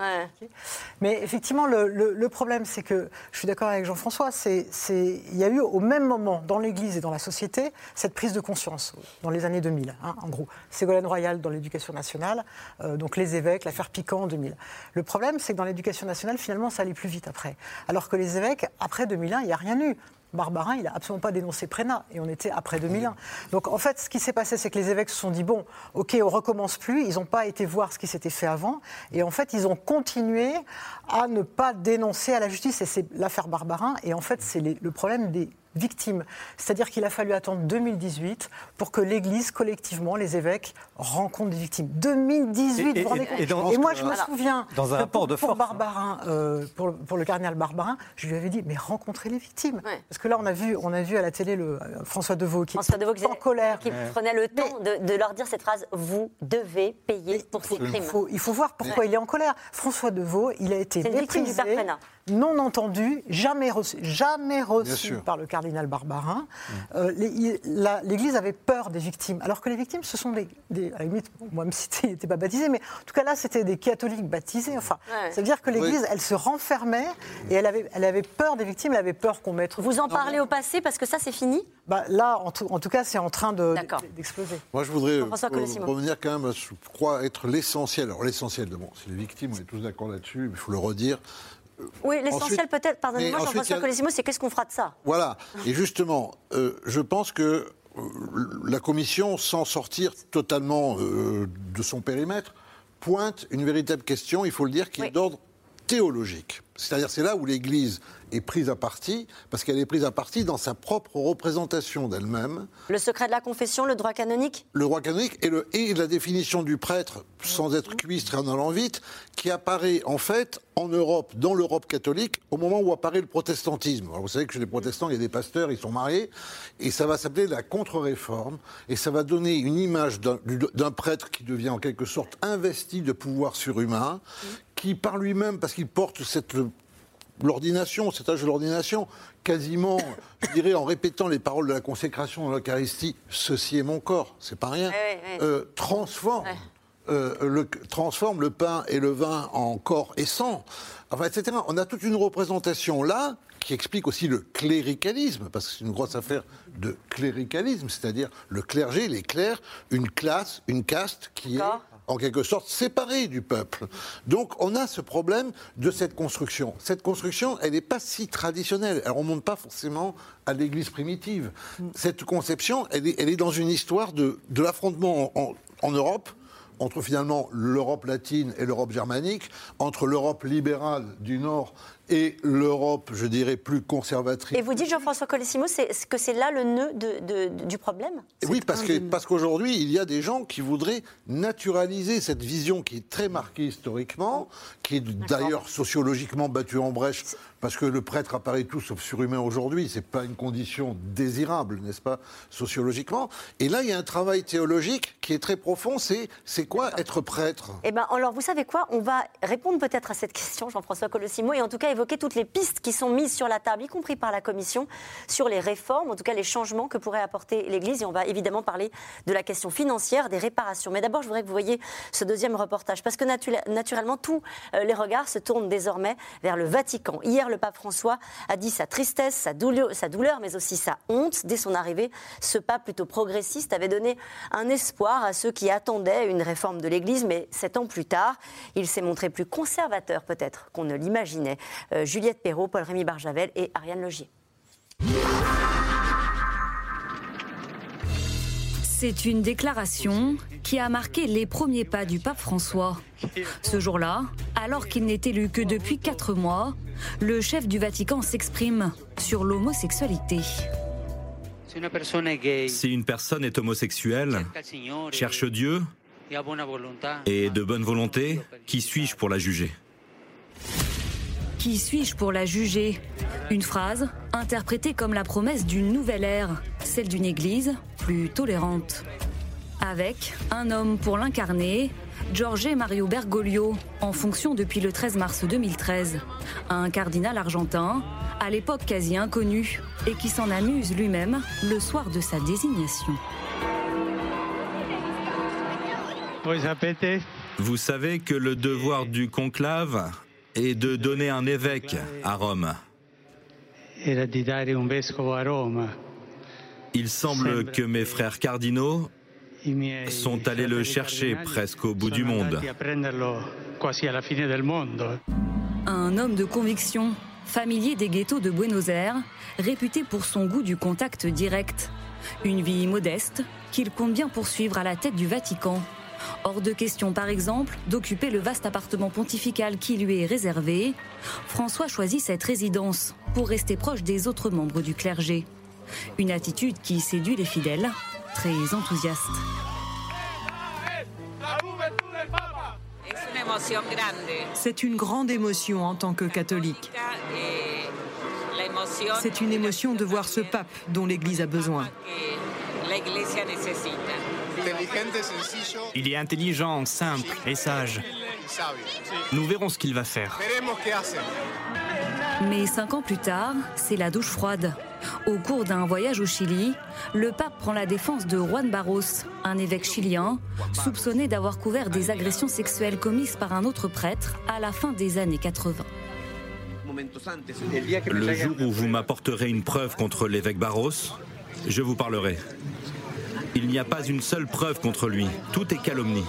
Mais effectivement, le, le, problème, c'est que je suis d'accord avec Jean-François, il y a eu au même moment dans l'Église et dans la société cette prise de conscience dans les années 2000, hein, en gros. Ségolène Royal dans l'éducation nationale, euh, donc les évêques, l'affaire Piquant en 2000. Le problème, c'est que dans l'éducation nationale, finalement, ça allait plus vite après. Alors que les évêques, après 2001, il n'y a rien eu. Barbarin, il n'a absolument pas dénoncé Prénat, et on était après 2001. Donc en fait, ce qui s'est passé, c'est que les évêques se sont dit, bon, ok, on recommence plus, ils n'ont pas été voir ce qui s'était fait avant, et en fait, ils ont continué à ne pas dénoncer à la justice, et c'est l'affaire Barbarin, et en fait, c'est le problème des victimes. C'est-à-dire qu'il a fallu attendre 2018 pour que l'Église, collectivement, les évêques, rencontrent des victimes. 2018, vous vous rendez compte et, moi, je me souviens, dans un rapport de pour, Barbarin, euh, pour, le cardinal Barbarin, je lui avais dit, mais rencontrez les victimes. Parce que là, on a vu, on a vu à la télé le, euh, François Deveau qui François était en colère. Qui prenait le temps de, leur dire cette phrase, vous devez payer pour ces crimes. Il faut, il faut voir pourquoi il est en colère. François Deveau, il a été méprisé non entendu, jamais reçu, jamais reçu par le cardinal Barbarin. Mm. Euh, L'Église avait peur des victimes, alors que les victimes, ce sont des, à la limite, moi, même si il n'était pas baptisé, mais en tout cas là, c'était des catholiques baptisés. Enfin, ça veut dire que l'Église, elle se renfermait et elle avait, elle avait peur des victimes, elle avait peur qu'on mette. Vous en parlez au passé parce que ça, c'est fini? Bah, Là, en tout, en tout cas, c'est en train d'exploser. moi, je voudrais euh, revenir quand même, je crois être l'essentiel. Alors l'essentiel, bon, c'est les victimes, on est tous d'accord là-dessus, mais il faut le redire oui, l'essentiel peut-être, pardonnez-moi Jean-François Colissimo, c'est qu'est-ce qu'on fera de ça? Voilà, et justement, euh, je pense que euh, la Commission, sans sortir totalement euh, de son périmètre, pointe une véritable question, il faut le dire, qui est d'ordre théologique. C'est-à-dire c'est là où l'Église est prise à partie, parce qu'elle est prise à partie dans sa propre représentation d'elle-même. Le secret de la confession, le droit canonique? Le droit canonique et, le, et la définition du prêtre, sans être cuistre et en allant vite, qui apparaît en fait en Europe, dans l'Europe catholique, au moment où apparaît le protestantisme. vous savez que chez les protestants, il y a des pasteurs, ils sont mariés, et ça va s'appeler la contre-réforme, et ça va donner une image d'un prêtre qui devient en quelque sorte investi de pouvoir surhumain, qui par lui-même, parce qu'il porte cette l'ordination, cet âge de l'ordination, quasiment, je dirais, en répétant les paroles de la consécration dans l'Eucharistie, ceci est mon corps, c'est pas rien, euh, transforme. Euh, le, transforme le pain et le vin en corps et sang, enfin, etc. On a toute une représentation là qui explique aussi le cléricalisme, parce que c'est une grosse affaire de cléricalisme, c'est-à-dire le clergé, les clercs, une classe, une caste qui est en quelque sorte séparée du peuple. Donc on a ce problème de cette construction. Cette construction, elle n'est pas si traditionnelle. Elle ne remonte pas forcément à l'Église primitive. Cette conception, elle est, elle est dans une histoire de, de l'affrontement en Europe entre finalement l'Europe latine et l'Europe germanique, entre l'Europe libérale du Nord et l'Europe, je dirais, plus conservatrice. Et vous dites, Jean-François Colissimo, que c'est là le nœud de, du problème? Oui, parce, qu'aujourd'hui, il y a des gens qui voudraient naturaliser cette vision qui est très marquée historiquement, qui est d'ailleurs sociologiquement battue en brèche parce que le prêtre apparaît tout sauf surhumain aujourd'hui. Ce n'est pas une condition désirable, n'est-ce pas, sociologiquement? Et là, il y a un travail théologique qui est très profond. C'est, c'est quoi être prêtre? Eh bien, alors, vous savez quoi? On va répondre peut-être à cette question, Jean-François Colossimo, et en tout cas évoquer toutes les pistes qui sont mises sur la table, y compris par la Commission, sur les réformes, en tout cas les changements que pourrait apporter l'Église. Et on va évidemment parler de la question financière, des réparations. Mais d'abord, je voudrais que vous voyez ce deuxième reportage, parce que naturellement, tous euh, les regards se tournent désormais vers le Vatican. Hier, le pape François a dit sa tristesse, sa douleur, sa douleur, mais aussi sa honte. Dès son arrivée, ce pape plutôt progressiste avait donné un espoir à ceux qui attendaient une réforme de l'Église, mais sept ans plus tard, il s'est montré plus conservateur peut-être qu'on ne l'imaginait. Euh, Juliette Perrault, Paul-Rémy Barjavel et Ariane Logier. C'est une déclaration qui a marqué les premiers pas du pape François. Ce jour-là, alors qu'il n'est élu que depuis quatre mois, le chef du Vatican s'exprime sur l'homosexualité. Si une personne est homosexuelle, cherche Dieu et de bonne volonté, qui suis-je pour la juger? Qui suis-je pour la juger? Une phrase interprétée comme la promesse d'une nouvelle ère, celle d'une Église plus tolérante. Avec un homme pour l'incarner, Giorgio Mario Bergoglio, en fonction depuis le 13 mars 2013. Un cardinal argentin, à l'époque quasi inconnu, et qui s'en amuse lui-même le soir de sa désignation. Vous savez que le devoir du conclave est de donner un évêque à Rome. Il semble que mes frères cardinaux sont allés le chercher presque au bout du monde. Un homme de conviction familier des ghettos de Buenos Aires, réputé pour son goût du contact direct. Une vie modeste qu'il compte bien poursuivre à la tête du Vatican. Hors de question, par exemple, d'occuper le vaste appartement pontifical qui lui est réservé. François choisit cette résidence pour rester proche des autres membres du clergé. Une attitude qui séduit les fidèles, très enthousiastes. C'est une grande émotion en tant que catholique. C'est une émotion de voir ce pape dont l'Église a besoin. Il est intelligent, simple et sage. Nous verrons ce qu'il va faire. Mais cinq ans plus tard, c'est la douche froide. Au cours d'un voyage au Chili, le pape prend la défense de Juan Barros, un évêque chilien, soupçonné d'avoir couvert des agressions sexuelles commises par un autre prêtre à la fin des années 80. Le jour où vous m'apporterez une preuve contre l'évêque Barros, je vous parlerai. Il n'y a pas une seule preuve contre lui. Tout est calomnie.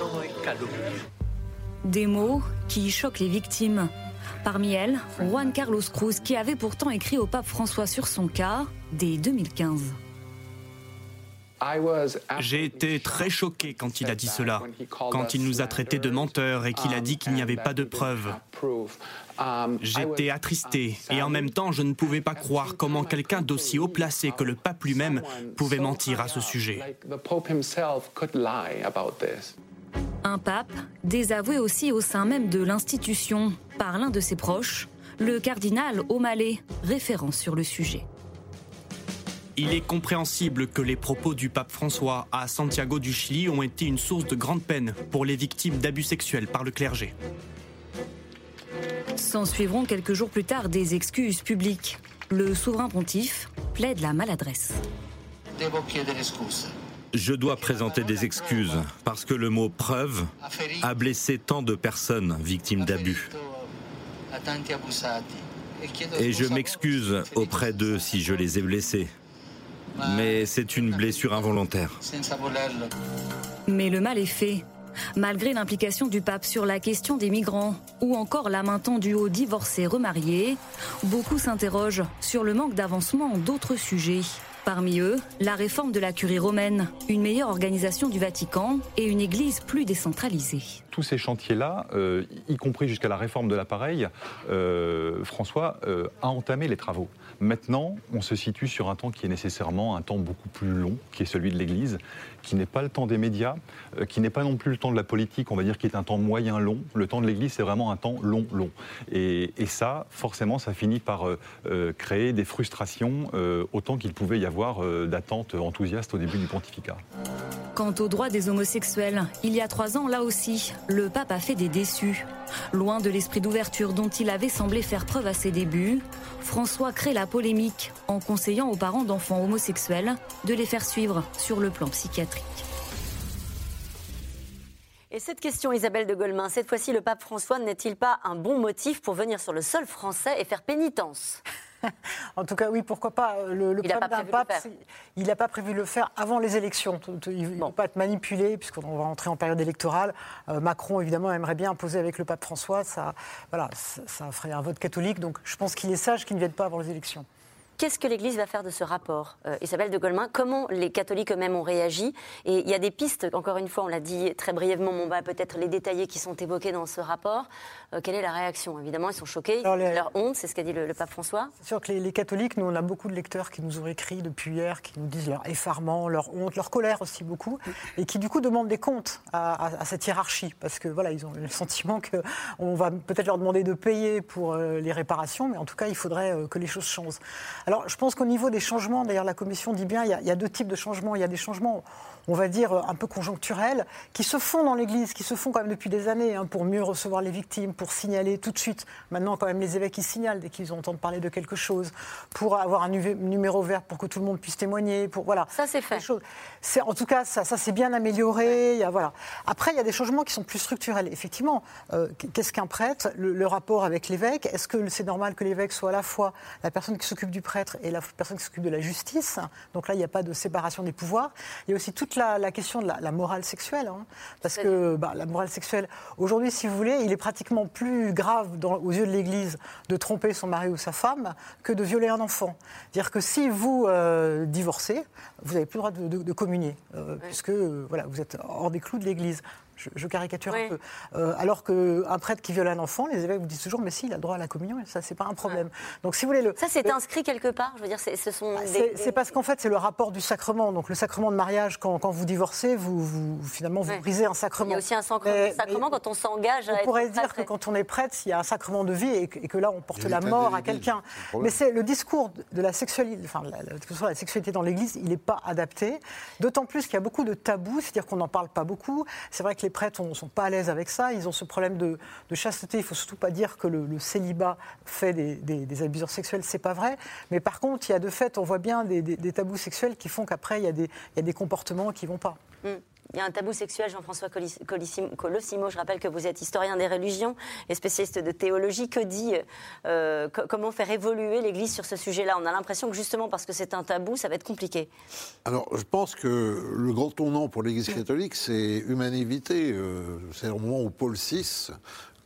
Des mots qui choquent les victimes. Parmi elles, Juan Carlos Cruz, qui avait pourtant écrit au pape François sur son cas dès 2015. J'ai été très choqué quand il a dit cela, quand il nous a traités de menteurs et qu'il a dit qu'il n'y avait pas de preuves. J'étais attristé et en même temps je ne pouvais pas croire comment quelqu'un d'aussi haut placé que le pape lui-même pouvait mentir à ce sujet. Un pape désavoué aussi au sein même de l'institution par l'un de ses proches, le cardinal O'Malley, référent sur le sujet. Il est compréhensible que les propos du pape François à Santiago du Chili ont été une source de grande peine pour les victimes d'abus sexuels par le clergé. S'en suivront quelques jours plus tard des excuses publiques. Le souverain pontife plaide la maladresse. Je dois présenter des excuses parce que le mot preuve a blessé tant de personnes victimes d'abus. Et je m'excuse auprès d'eux si je les ai blessés. Mais c'est une blessure involontaire. Mais le mal est fait. Malgré l'implication du pape sur la question des migrants ou encore la main tendue aux divorcés remariés, beaucoup s'interrogent sur le manque d'avancement d'autres sujets. Parmi eux, la réforme de la curie romaine, une meilleure organisation du Vatican et une église plus décentralisée. Tous ces chantiers-là, euh, y compris jusqu'à la réforme de l'appareil, euh, François euh, a entamé les travaux. Maintenant, on se situe sur un temps qui est nécessairement un temps beaucoup plus long, qui est celui de l'Église, qui n'est pas le temps des médias, qui n'est pas non plus le temps de la politique, on va dire qui est un temps moyen long. Le temps de l'Église, c'est vraiment un temps long, long. Et, ça, forcément, ça finit par créer des frustrations, autant qu'il pouvait y avoir d'attentes enthousiastes au début du pontificat. Quant aux droits des homosexuels, il y a trois ans, là aussi, le pape a fait des déçus. Loin de l'esprit d'ouverture dont il avait semblé faire preuve à ses débuts, François crée la polémique en conseillant aux parents d'enfants homosexuels de les faire suivre sur le plan psychiatrique. Et cette question, Isabelle de Golemin, cette fois-ci, le pape François n'est-il pas un bon motif pour venir sur le sol français et faire pénitence? en tout cas, oui, pourquoi pas. Le, le il n'a pas, pape, il n'a pas prévu de le faire avant les élections. Il ne peut pas être manipulé, puisqu'on va entrer en période électorale. Euh, Macron, évidemment, aimerait bien imposer avec le pape François. Ça, voilà, ça ferait un vote catholique. Donc je pense qu'il est sage qu'il ne vienne pas avant les élections. Qu'est-ce que l'Église va faire de ce rapport euh, Isabelle de Golemin, comment les catholiques eux-mêmes ont réagi? Et il y a des pistes, encore une fois, on l'a dit très brièvement, on va peut-être les détailler qui sont évoqués dans ce rapport. Euh, quelle est la réaction Évidemment, ils sont choqués, leur honte, c'est ce qu'a dit le, pape François. C'est sûr que les, catholiques, nous, on a beaucoup de lecteurs qui nous ont écrit depuis hier, qui nous disent leur effarement, leur honte, leur colère aussi beaucoup, et qui du coup demandent des comptes à, cette hiérarchie, parce que voilà, ils ont le sentiment qu'on va peut-être leur demander de payer pour euh, les réparations, mais en tout cas, il faudrait que les choses changent. Alors, je pense qu'au niveau des changements, d'ailleurs, la Commission dit bien, il y, a, il y, a, deux types de changements. Il y a des changements on va dire, un peu conjoncturels, qui se font dans l'Église, qui se font quand même depuis des années, hein, pour mieux recevoir les victimes, pour signaler tout de suite. Maintenant, quand même, les évêques, ils signalent dès qu'ils entendent parler de quelque chose, pour avoir un numéro vert pour que tout le monde puisse témoigner. Pour, voilà. Ça, c'est fait. C'est, en tout cas, ça, ça s'est bien amélioré. Il y a, voilà. Après, il y a des changements qui sont plus structurels. Effectivement, euh, qu'est-ce qu'un prêtre? Le, rapport avec l'évêque Est-ce que c'est normal que l'évêque soit à la fois la personne qui s'occupe du, prêtre et la personne qui s'occupe de la justice? Donc là, il n'y a pas de séparation des pouvoirs. Il y a aussi toute la, question de la, morale sexuelle. Hein. parce que bah, la morale sexuelle, aujourd'hui, si vous voulez, il est pratiquement plus grave aux yeux de l'Église de tromper son mari ou sa femme que de violer un enfant. C'est-à-dire que si vous euh, divorcez, vous n'avez plus le droit de, communier, euh, puisque euh, voilà, vous êtes hors des clous de l'Église. Je, caricature un peu. Euh, alors qu'un prêtre qui viole un enfant, les évêques vous disent toujours, mais si, il a droit à la communion, et ça, c'est pas un problème. Donc, si vous voulez, le, ça, c'est inscrit quelque part. Je veux dire, ce sont. Bah, c'est parce qu'en fait, c'est le rapport du sacrement. Donc, le sacrement de mariage, quand, quand vous divorcez, vous, vous finalement, vous brisez un sacrement. Il y a aussi un sacrement, quand on s'engage. On pourrait dire que quand on est prêtre, il y a un sacrement de vie et que, là, on porte la mort à quelqu'un. Mais c'est le discours de la sexualité, enfin, la, la sexualité dans l'Église, il n'est pas adapté. D'autant plus qu'il y a beaucoup de tabous, c'est-à-dire qu'on n'en parle pas beaucoup. C'est vrai que les prêtres ne sont pas à l'aise avec ça. Ils ont ce problème de, chasteté. Il ne faut surtout pas dire que le, célibat fait des, abuseurs sexuels. C'est pas vrai. Mais par contre, il y a de fait, on voit bien des, tabous sexuels qui font qu'après, il, y a des comportements qui ne vont pas. Mm. Il y a un tabou sexuel, Jean-François Colossimo. Je rappelle que vous êtes historien des religions et spécialiste de théologie. Que dit, euh, comment faire évoluer l'Église sur ce sujet-là? On a l'impression que justement parce que c'est un tabou, ça va être compliqué. Alors, je pense que le grand tournant pour l'Église catholique, c'est humanité. Euh, c'est au moment où Paul VI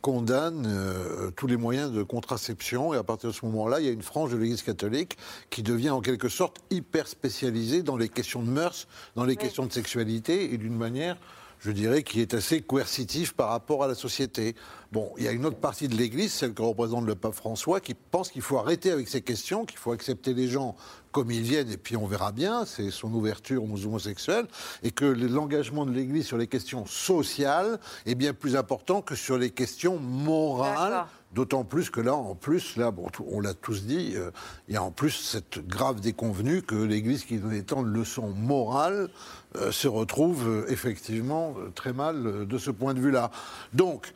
condamne euh, tous les moyens de contraception. Et à partir de ce moment-là, il y a une frange de l'Église catholique qui devient en quelque sorte hyper spécialisée dans les questions de mœurs, dans les questions de sexualité, et d'une manière, je dirais, qui est assez coercitive par rapport à la société. Bon, il y a une autre partie de l'Église, celle que représente le pape François, qui pense qu'il faut arrêter avec ces questions, qu'il faut accepter les gens comme ils viennent, et puis on verra bien, c'est son ouverture aux homosexuels, et que l'engagement de l'Église sur les questions sociales est bien plus important que sur les questions morales. D'autant plus que là, en plus, là, on l'a tous dit, euh, il y a en plus cette grave déconvenue que l'Église, qui donnait tant de leçons morales, euh, se retrouve euh, effectivement très mal de ce point de vue-là. Donc,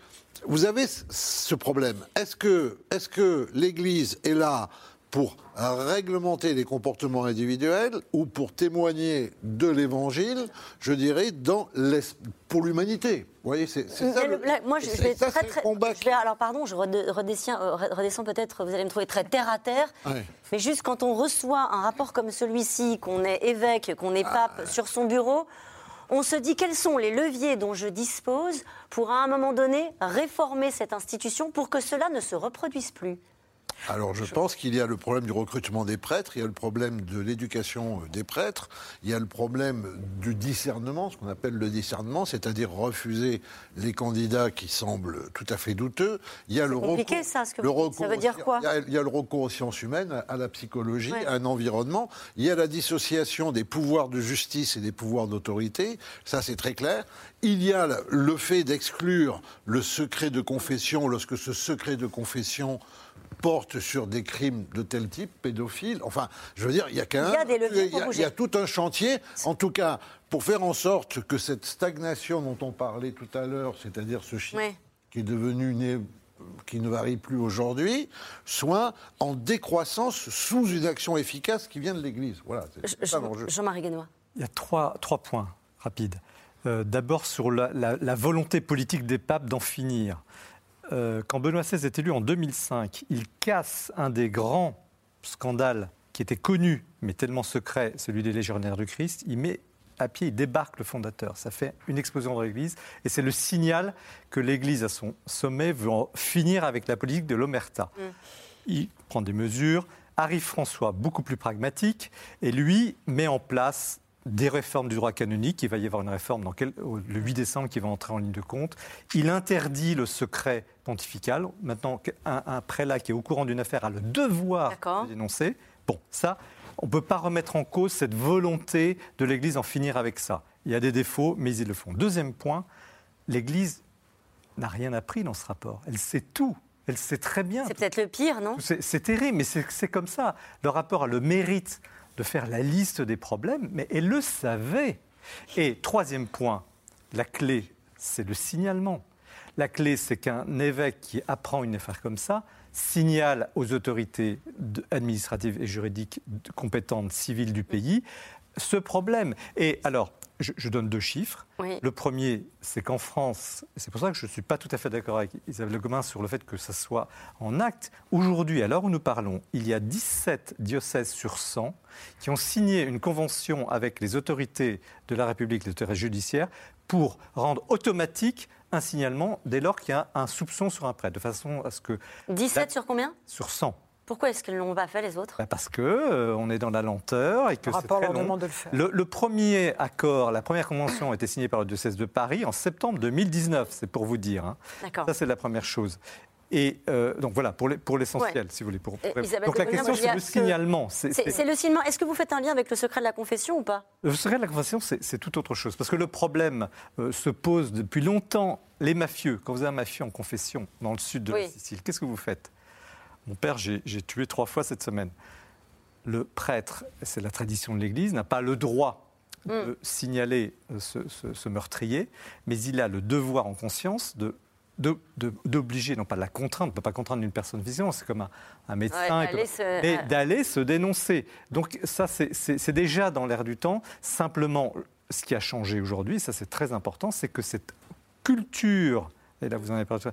vous avez ce problème. Est-ce que, est que l'Église est là pour réglementer les comportements individuels ou pour témoigner de l'Évangile, je dirais, dans pour l'humanité. Vous voyez, c'est ça. moi, je, vais très, très, alors, pardon, je redescends, euh, redescends peut-être, vous allez me trouver très terre à terre. Mais juste quand on reçoit un rapport comme celui-ci, qu'on est évêque, qu'on est pape ah. sur son bureau, on se dit quels sont les leviers dont je dispose pour, à un moment donné, réformer cette institution pour que cela ne se reproduise plus. Alors je pense qu'il y a le problème du recrutement des prêtres, il y a le problème de l'éducation des prêtres, il y a le problème du discernement, ce qu'on appelle le discernement, c'est-à-dire refuser les candidats qui semblent tout à fait douteux. Il y a le recours, ça, ce que vous ça veut dire quoi il y, a, le recours aux sciences humaines, à la psychologie, à un environnement. Il y a la dissociation des pouvoirs de justice et des pouvoirs d'autorité, ça c'est très clair. Il y a le fait d'exclure le secret de confession lorsque ce secret de confession porte sur des crimes de tel type, pédophiles. Enfin, je veux dire, il y a qu'un. Il y a, tout un chantier, en tout cas, pour faire en sorte que cette stagnation dont on parlait tout à l'heure, c'est-à-dire ce chiffre qui est devenu né, qui ne varie plus aujourd'hui, soit en décroissance sous une action efficace qui vient de l'Église. Voilà. Jean-Marie Guénois. Il y a trois, trois points rapides. Euh, d'abord sur la, la, volonté politique des papes d'en finir. Euh, quand Benoît XVI est élu en 2005, il casse un des grands scandales qui était connu, mais tellement secret, celui des légionnaires du Christ. Il met à pied, il débarque le fondateur. Ça fait une explosion dans l'Église et c'est le signal que l'Église, à son sommet, veut en finir avec la politique de l'Omerta. Mm. Il prend des mesures. Arrive François, beaucoup plus pragmatique, et lui met en place des réformes du droit canonique. Il va y avoir une réforme dans le 8 décembre qui va entrer en ligne de compte. Il interdit le secret pontifical. Maintenant, un, prélat qui est au courant d'une affaire a le devoir de dénoncer. Bon, ça, on ne peut pas remettre en cause cette volonté de l'Église en finir avec ça. Il y a des défauts, mais ils le font. Deuxième point, l'Église n'a rien appris dans ce rapport. Elle sait tout. Elle sait très bien. C'est peut-être le pire, non? C'est terrible, mais c'est comme ça. Le rapport a le mérite de faire la liste des problèmes, mais elle le savait. Et troisième point, la clé, c'est le signalement. La clé, c'est qu'un évêque qui apprend une affaire comme ça signale aux autorités administratives et juridiques compétentes civiles du pays ce problème. Et alors, je, donne deux chiffres. Le premier, c'est qu'en France, c'est pour ça que je ne suis pas tout à fait d'accord avec Isabelle Le Gomin sur le fait que ça soit en acte. Aujourd'hui, à l'heure où nous parlons, il y a 17 diocèses sur 100 qui ont signé une convention avec les autorités de la République, les autorités judiciaires, pour rendre automatique un signalement dès lors qu'il y a un soupçon sur un prêtre, de façon à ce que... 17 sur combien? Sur 100. Pourquoi est-ce qu'ils ne l'ont pas fait les autres? Bah, Parce que euh, on est dans la lenteur et que c'est très long. De le, faire. Le, premier accord, la première convention a été signée par le diocèse de Paris en septembre 2019, c'est pour vous dire. Hein. Ça c'est la première chose. Et euh, donc voilà, pour l'essentiel, si vous voulez. Pour, donc la question, c'est le signalement. C'est le signalement. Est-ce que vous faites un lien avec le secret de la confession ou pas? Le secret de la confession, c'est tout autre chose. Parce que le problème euh, se pose depuis longtemps. Les mafieux, quand vous avez un mafieux en confession dans le sud de la Sicile, qu'est-ce que vous faites? Mon père, j'ai tué trois fois cette semaine. Le prêtre, c'est la tradition de l'Église, n'a pas le droit de mm. signaler euh, ce, meurtrier, mais il a le devoir en conscience de d'obliger, non pas de la contrainte, on ne peut pas contraindre une personne physiquement, c'est comme un, médecin, mais d'aller se dénoncer. Donc ça, c'est déjà dans l'air du temps. Simplement, ce qui a changé aujourd'hui, ça c'est très important, c'est que cette culture, et là vous en avez parlé,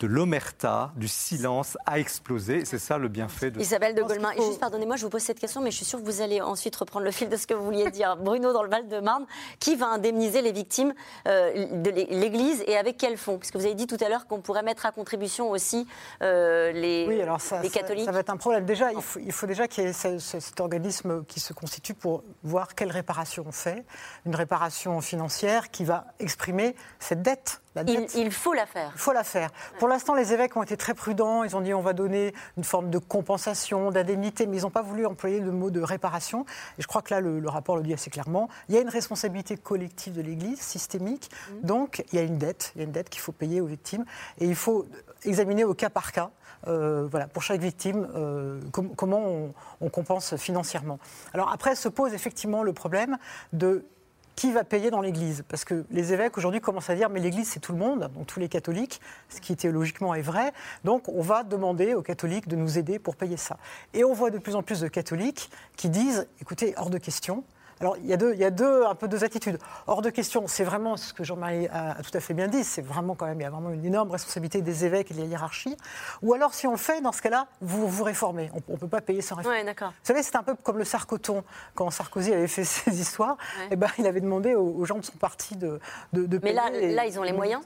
de l'omerta, du silence a explosé. C'est ça le bienfait de... Isabelle de Golemin, juste pardonnez-moi, je vous pose cette question, mais je suis sûre que vous allez ensuite reprendre le fil de ce que vous vouliez dire. Bruno, dans le Val-de-Marne, qui va indemniser les victimes euh, de l'Église et avec quel fonds? Puisque vous avez dit tout à l'heure qu'on pourrait mettre à contribution aussi euh, les, oui, alors ça, catholiques. Ça, va être un problème. Déjà, il faut, il faut déjà qu'il y ait cet organisme qui se constitue pour voir quelle réparation on fait. Une réparation financière qui va exprimer cette dette il, faut la faire. Il faut la faire. Pour l'instant, les évêques ont été très prudents. Ils ont dit on va donner une forme de compensation, d'indemnité, mais ils n'ont pas voulu employer le mot de réparation. Et je crois que là, le, rapport le dit assez clairement. Il y a une responsabilité collective de l'Église, systémique. Mmh. Donc, il y a une dette. Il y a une dette qu'il faut payer aux victimes. Et il faut examiner au cas par cas. Euh, voilà, pour chaque victime, euh, comment on, on compense financièrement. Alors après se pose effectivement le problème de qui va payer dans l'Église? Parce que les évêques aujourd'hui commencent à dire mais l'Église c'est tout le monde, donc tous les catholiques, ce qui théologiquement est vrai. Donc on va demander aux catholiques de nous aider pour payer ça. Et on voit de plus en plus de catholiques qui disent écoutez, hors de question, alors, il y, a deux, il y a deux, un peu deux attitudes. Hors de question, c'est vraiment ce que Jean-Marie a, tout à fait bien dit, c'est vraiment quand même, il y a vraiment une énorme responsabilité des évêques et de la hiérarchie. Ou alors, si on le fait, dans ce cas-là, vous vous réformez. On ne peut pas payer sans d'accord. Vous savez, c'est un peu comme le Sarcoton. Quand Sarkozy avait fait ses histoires, eh ben, il avait demandé aux, gens de son parti de, de, de Mais là, là, ils ont les moyens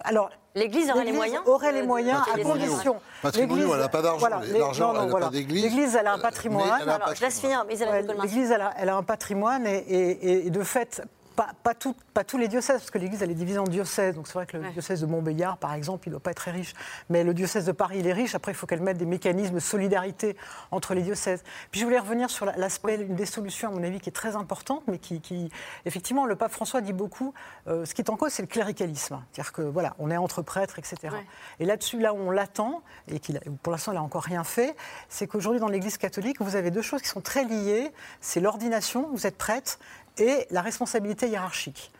alors, L'Église aurait les moyens Aurait les moyens à condition. Patrimoine, elle n'a pas d'argent. L'argent, elle n'a pas d'église. L'Église, elle a un patrimoine. Alors, je laisse finir, L'Église, elle, elle, a un patrimoine et, et de fait, pas, pas, pas, tous les diocèses, parce que l'Église, elle est divisée en diocèses. Donc c'est vrai que le diocèse de Montbéliard, par exemple, il ne doit pas être très riche. Mais le diocèse de Paris, il est riche. Après, il faut qu'elle mette des mécanismes de solidarité entre les diocèses. Puis je voulais revenir sur l'aspect, une des solutions, à mon avis, qui est très importante, mais qui, effectivement, le pape François dit beaucoup, euh, ce qui est en cause, c'est le cléricalisme. C'est-à-dire que, voilà, on est entre prêtres, etc. Et là-dessus, là où on l'attend, et qui, pour l'instant, il n'a encore rien fait, c'est qu'aujourd'hui, dans l'Église catholique, vous avez deux choses qui sont très liées. C'est l'ordination, vous êtes prêtre, et la responsabilité hiérarchique.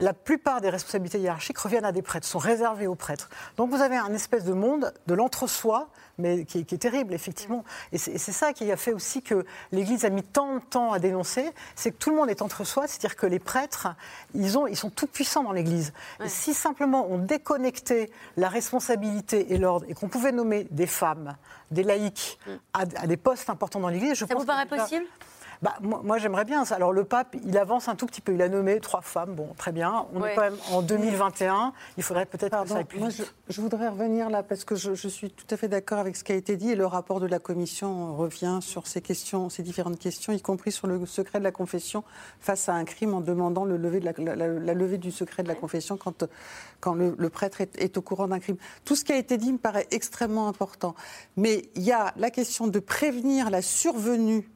La plupart des responsabilités hiérarchiques reviennent à des prêtres, sont réservées aux prêtres. Donc vous avez un espèce de monde de l'entre-soi, mais qui est, terrible, effectivement. Et c'est ça qui a fait aussi que l'Église a mis tant de temps à dénoncer, c'est que tout le monde est entre soi, c'est-à-dire que les prêtres, ils, ont, ils sont tout puissants dans l'Église. Si simplement on déconnectait la responsabilité et l'ordre, et qu'on pouvait nommer des femmes, des laïcs, mm. à, des postes importants dans l'Église, je ça vous paraît possible? Bah, moi, j'aimerais bien. Ça. Alors le pape, il avance un tout petit peu. Il a nommé trois femmes. Bon, très bien. On est quand même en 2021. Il faudrait peut-être que ça aille plus moi, je, voudrais revenir là parce que je, suis tout à fait d'accord avec ce qui a été dit. Et le rapport de la commission revient sur ces questions, ces différentes questions, y compris sur le secret de la confession face à un crime en demandant le lever de la, levée du secret de la confession quand, quand le, prêtre est, est au courant d'un crime. Tout ce qui a été dit me paraît extrêmement important. Mais il y a la question de prévenir la survenue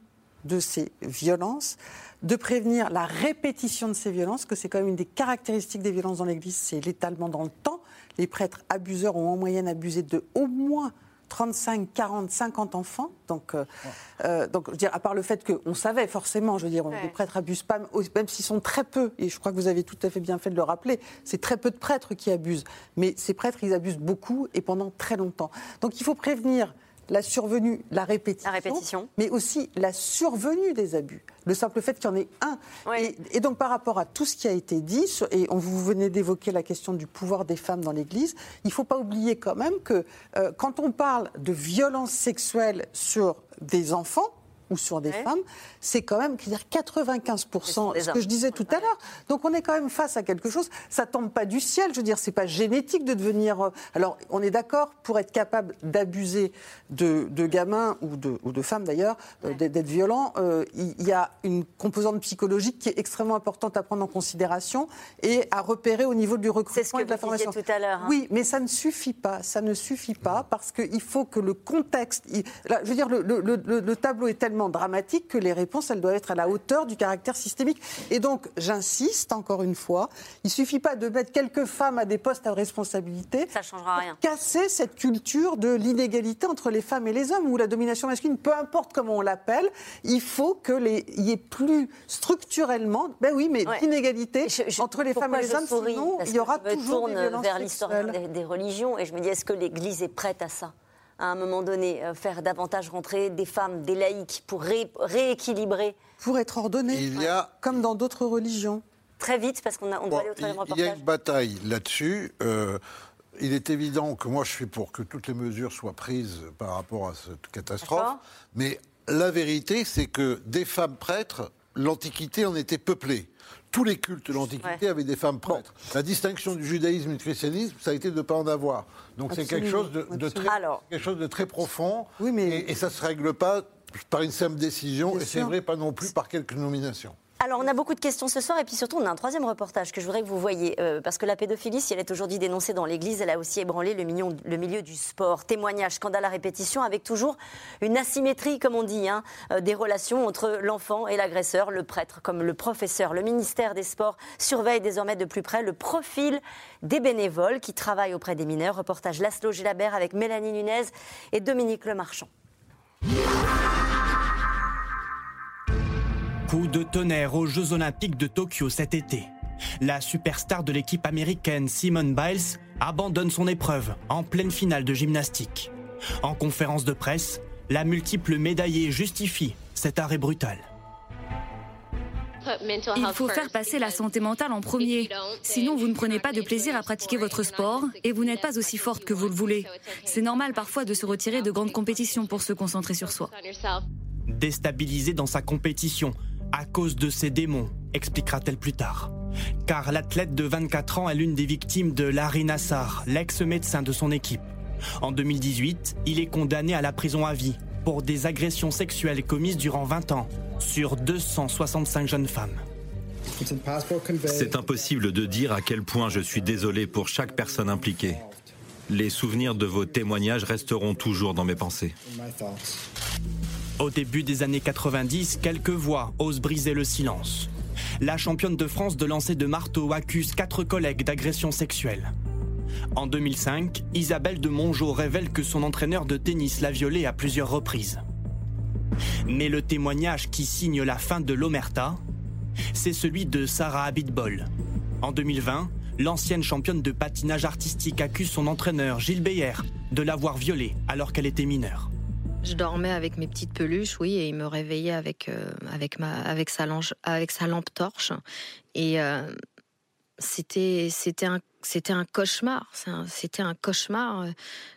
de ces violences, de prévenir la répétition de ces violences, que c'est quand même une des caractéristiques des violences dans l'Église, c'est l'étalement dans le temps. Les prêtres abuseurs ont en moyenne abusé de au moins 35, 40, 50 enfants. Donc, euh, euh, donc je veux dire, à part le fait qu'on savait forcément, je veux dire, les prêtres abusent pas, même s'ils sont très peu, et je crois que vous avez tout à fait bien fait de le rappeler, c'est très peu de prêtres qui abusent. Mais ces prêtres, ils abusent beaucoup et pendant très longtemps. Donc il faut prévenir la survenue, la répétition, mais aussi la survenue des abus. Le simple fait qu'il y en ait un. Et, donc par rapport à tout ce qui a été dit, et on, vous venez d'évoquer la question du pouvoir des femmes dans l'Église, il ne faut pas oublier quand même que euh, quand on parle de violence sexuelle sur des enfants, ou sur des femmes, c'est quand même dire 95%, ce que je disais tout à l'heure. Donc on est quand même face à quelque chose, ça tombe pas du ciel, je veux dire, c'est pas génétique de devenir... Euh, alors on est d'accord, pour être capable d'abuser de, gamins, ou de, ou de femmes d'ailleurs, euh, d'être violent, euh, il y, a une composante psychologique qui est extrêmement importante à prendre en considération et à repérer au niveau du recrutement et de la formation. tout à l'heure. Hein. Oui, mais ça ne suffit pas, ça ne suffit pas, parce qu'il faut que le contexte... là, je veux dire, le, le tableau est tellement dramatique que les réponses, elles doivent être à la hauteur du caractère systémique. Et donc, j'insiste encore une fois, il suffit pas de mettre quelques femmes à des postes à responsabilité. Ça changera rien. Casser cette culture de l'inégalité entre les femmes et les hommes ou la domination masculine, peu importe comment on l'appelle, il faut que les, y ait plus structurellement, ben oui, mais d'inégalité entre les femmes et les hommes, sinon il y aura toujours des violences vers l'histoire des religions et je me dis, est-ce que l'Église est prête à ça? À un moment donné, euh, faire davantage rentrer des femmes, des laïcs, pour rééquilibrer Pour être ordonné, il y a... comme dans d'autres religions. Très vite, parce qu'on on doit aller au troisième reportage. Il y a une bataille là-dessus. Euh, il est évident que moi, je suis pour que toutes les mesures soient prises par rapport à cette catastrophe. Mais la vérité, c'est que des femmes prêtres, l'Antiquité en était peuplée tous les cultes de l'Antiquité avaient des femmes prêtres. La distinction du judaïsme et du christianisme, ça a été de ne pas en avoir. Donc c'est quelque, chose de, très, quelque chose de très profond. Oui, mais... et, ça ne se règle pas par une simple décision, et c'est vrai pas non plus par quelques nominations. Alors, on a beaucoup de questions ce soir, et puis surtout, on a un troisième reportage que je voudrais que vous voyez. Euh, parce que la pédophilie, si elle est aujourd'hui dénoncée dans l'Église, elle a aussi ébranlé le, milieu du sport. Témoignage, scandale à répétition, avec toujours une asymétrie, comme on dit, hein, euh, des relations entre l'enfant et l'agresseur, le prêtre comme le professeur. Le ministère des Sports surveille désormais de plus près le profil des bénévoles qui travaillent auprès des mineurs. Reportage Laszlo Gélabert avec Mélanie Nunez et Dominique Lemarchand. Coup de tonnerre aux Jeux Olympiques de Tokyo cet été. La superstar de l'équipe américaine Simone Biles abandonne son épreuve en pleine finale de gymnastique. En conférence de presse, la multiple médaillée justifie cet arrêt brutal. Il faut faire passer la santé mentale en premier. Sinon, vous ne prenez pas de plaisir à pratiquer votre sport et vous n'êtes pas aussi forte que vous le voulez. C'est normal parfois de se retirer de grandes compétitions pour se concentrer sur soi. Déstabilisée dans sa compétition, à cause de ses démons, expliquera-t-elle plus tard. Car l'athlète de 24 ans est l'une des victimes de Larry Nassar, l'ex-médecin de son équipe. En 2018, il est condamné à la prison à vie pour des agressions sexuelles commises durant 20 ans sur 265 jeunes femmes. C'est impossible de dire à quel point je suis désolé pour chaque personne impliquée. Les souvenirs de vos témoignages resteront toujours dans mes pensées. Au début des années 90, quelques voix osent briser le silence. La championne de France de lancer de marteau accuse quatre collègues d'agression sexuelle. En 2005, Isabelle de Mongeau révèle que son entraîneur de tennis l'a violée à plusieurs reprises. Mais le témoignage qui signe la fin de l'Omerta, c'est celui de Sarah Abitbol. En 2020, l'ancienne championne de patinage artistique accuse son entraîneur Gilles Beyer de l'avoir violée alors qu'elle était mineure. Je dormais avec mes petites peluches, oui, et il me réveillait avec, euh, avec, ma, avec, sa, lampe torche. Et euh, c'était, un, c'était un cauchemar. C'était un cauchemar.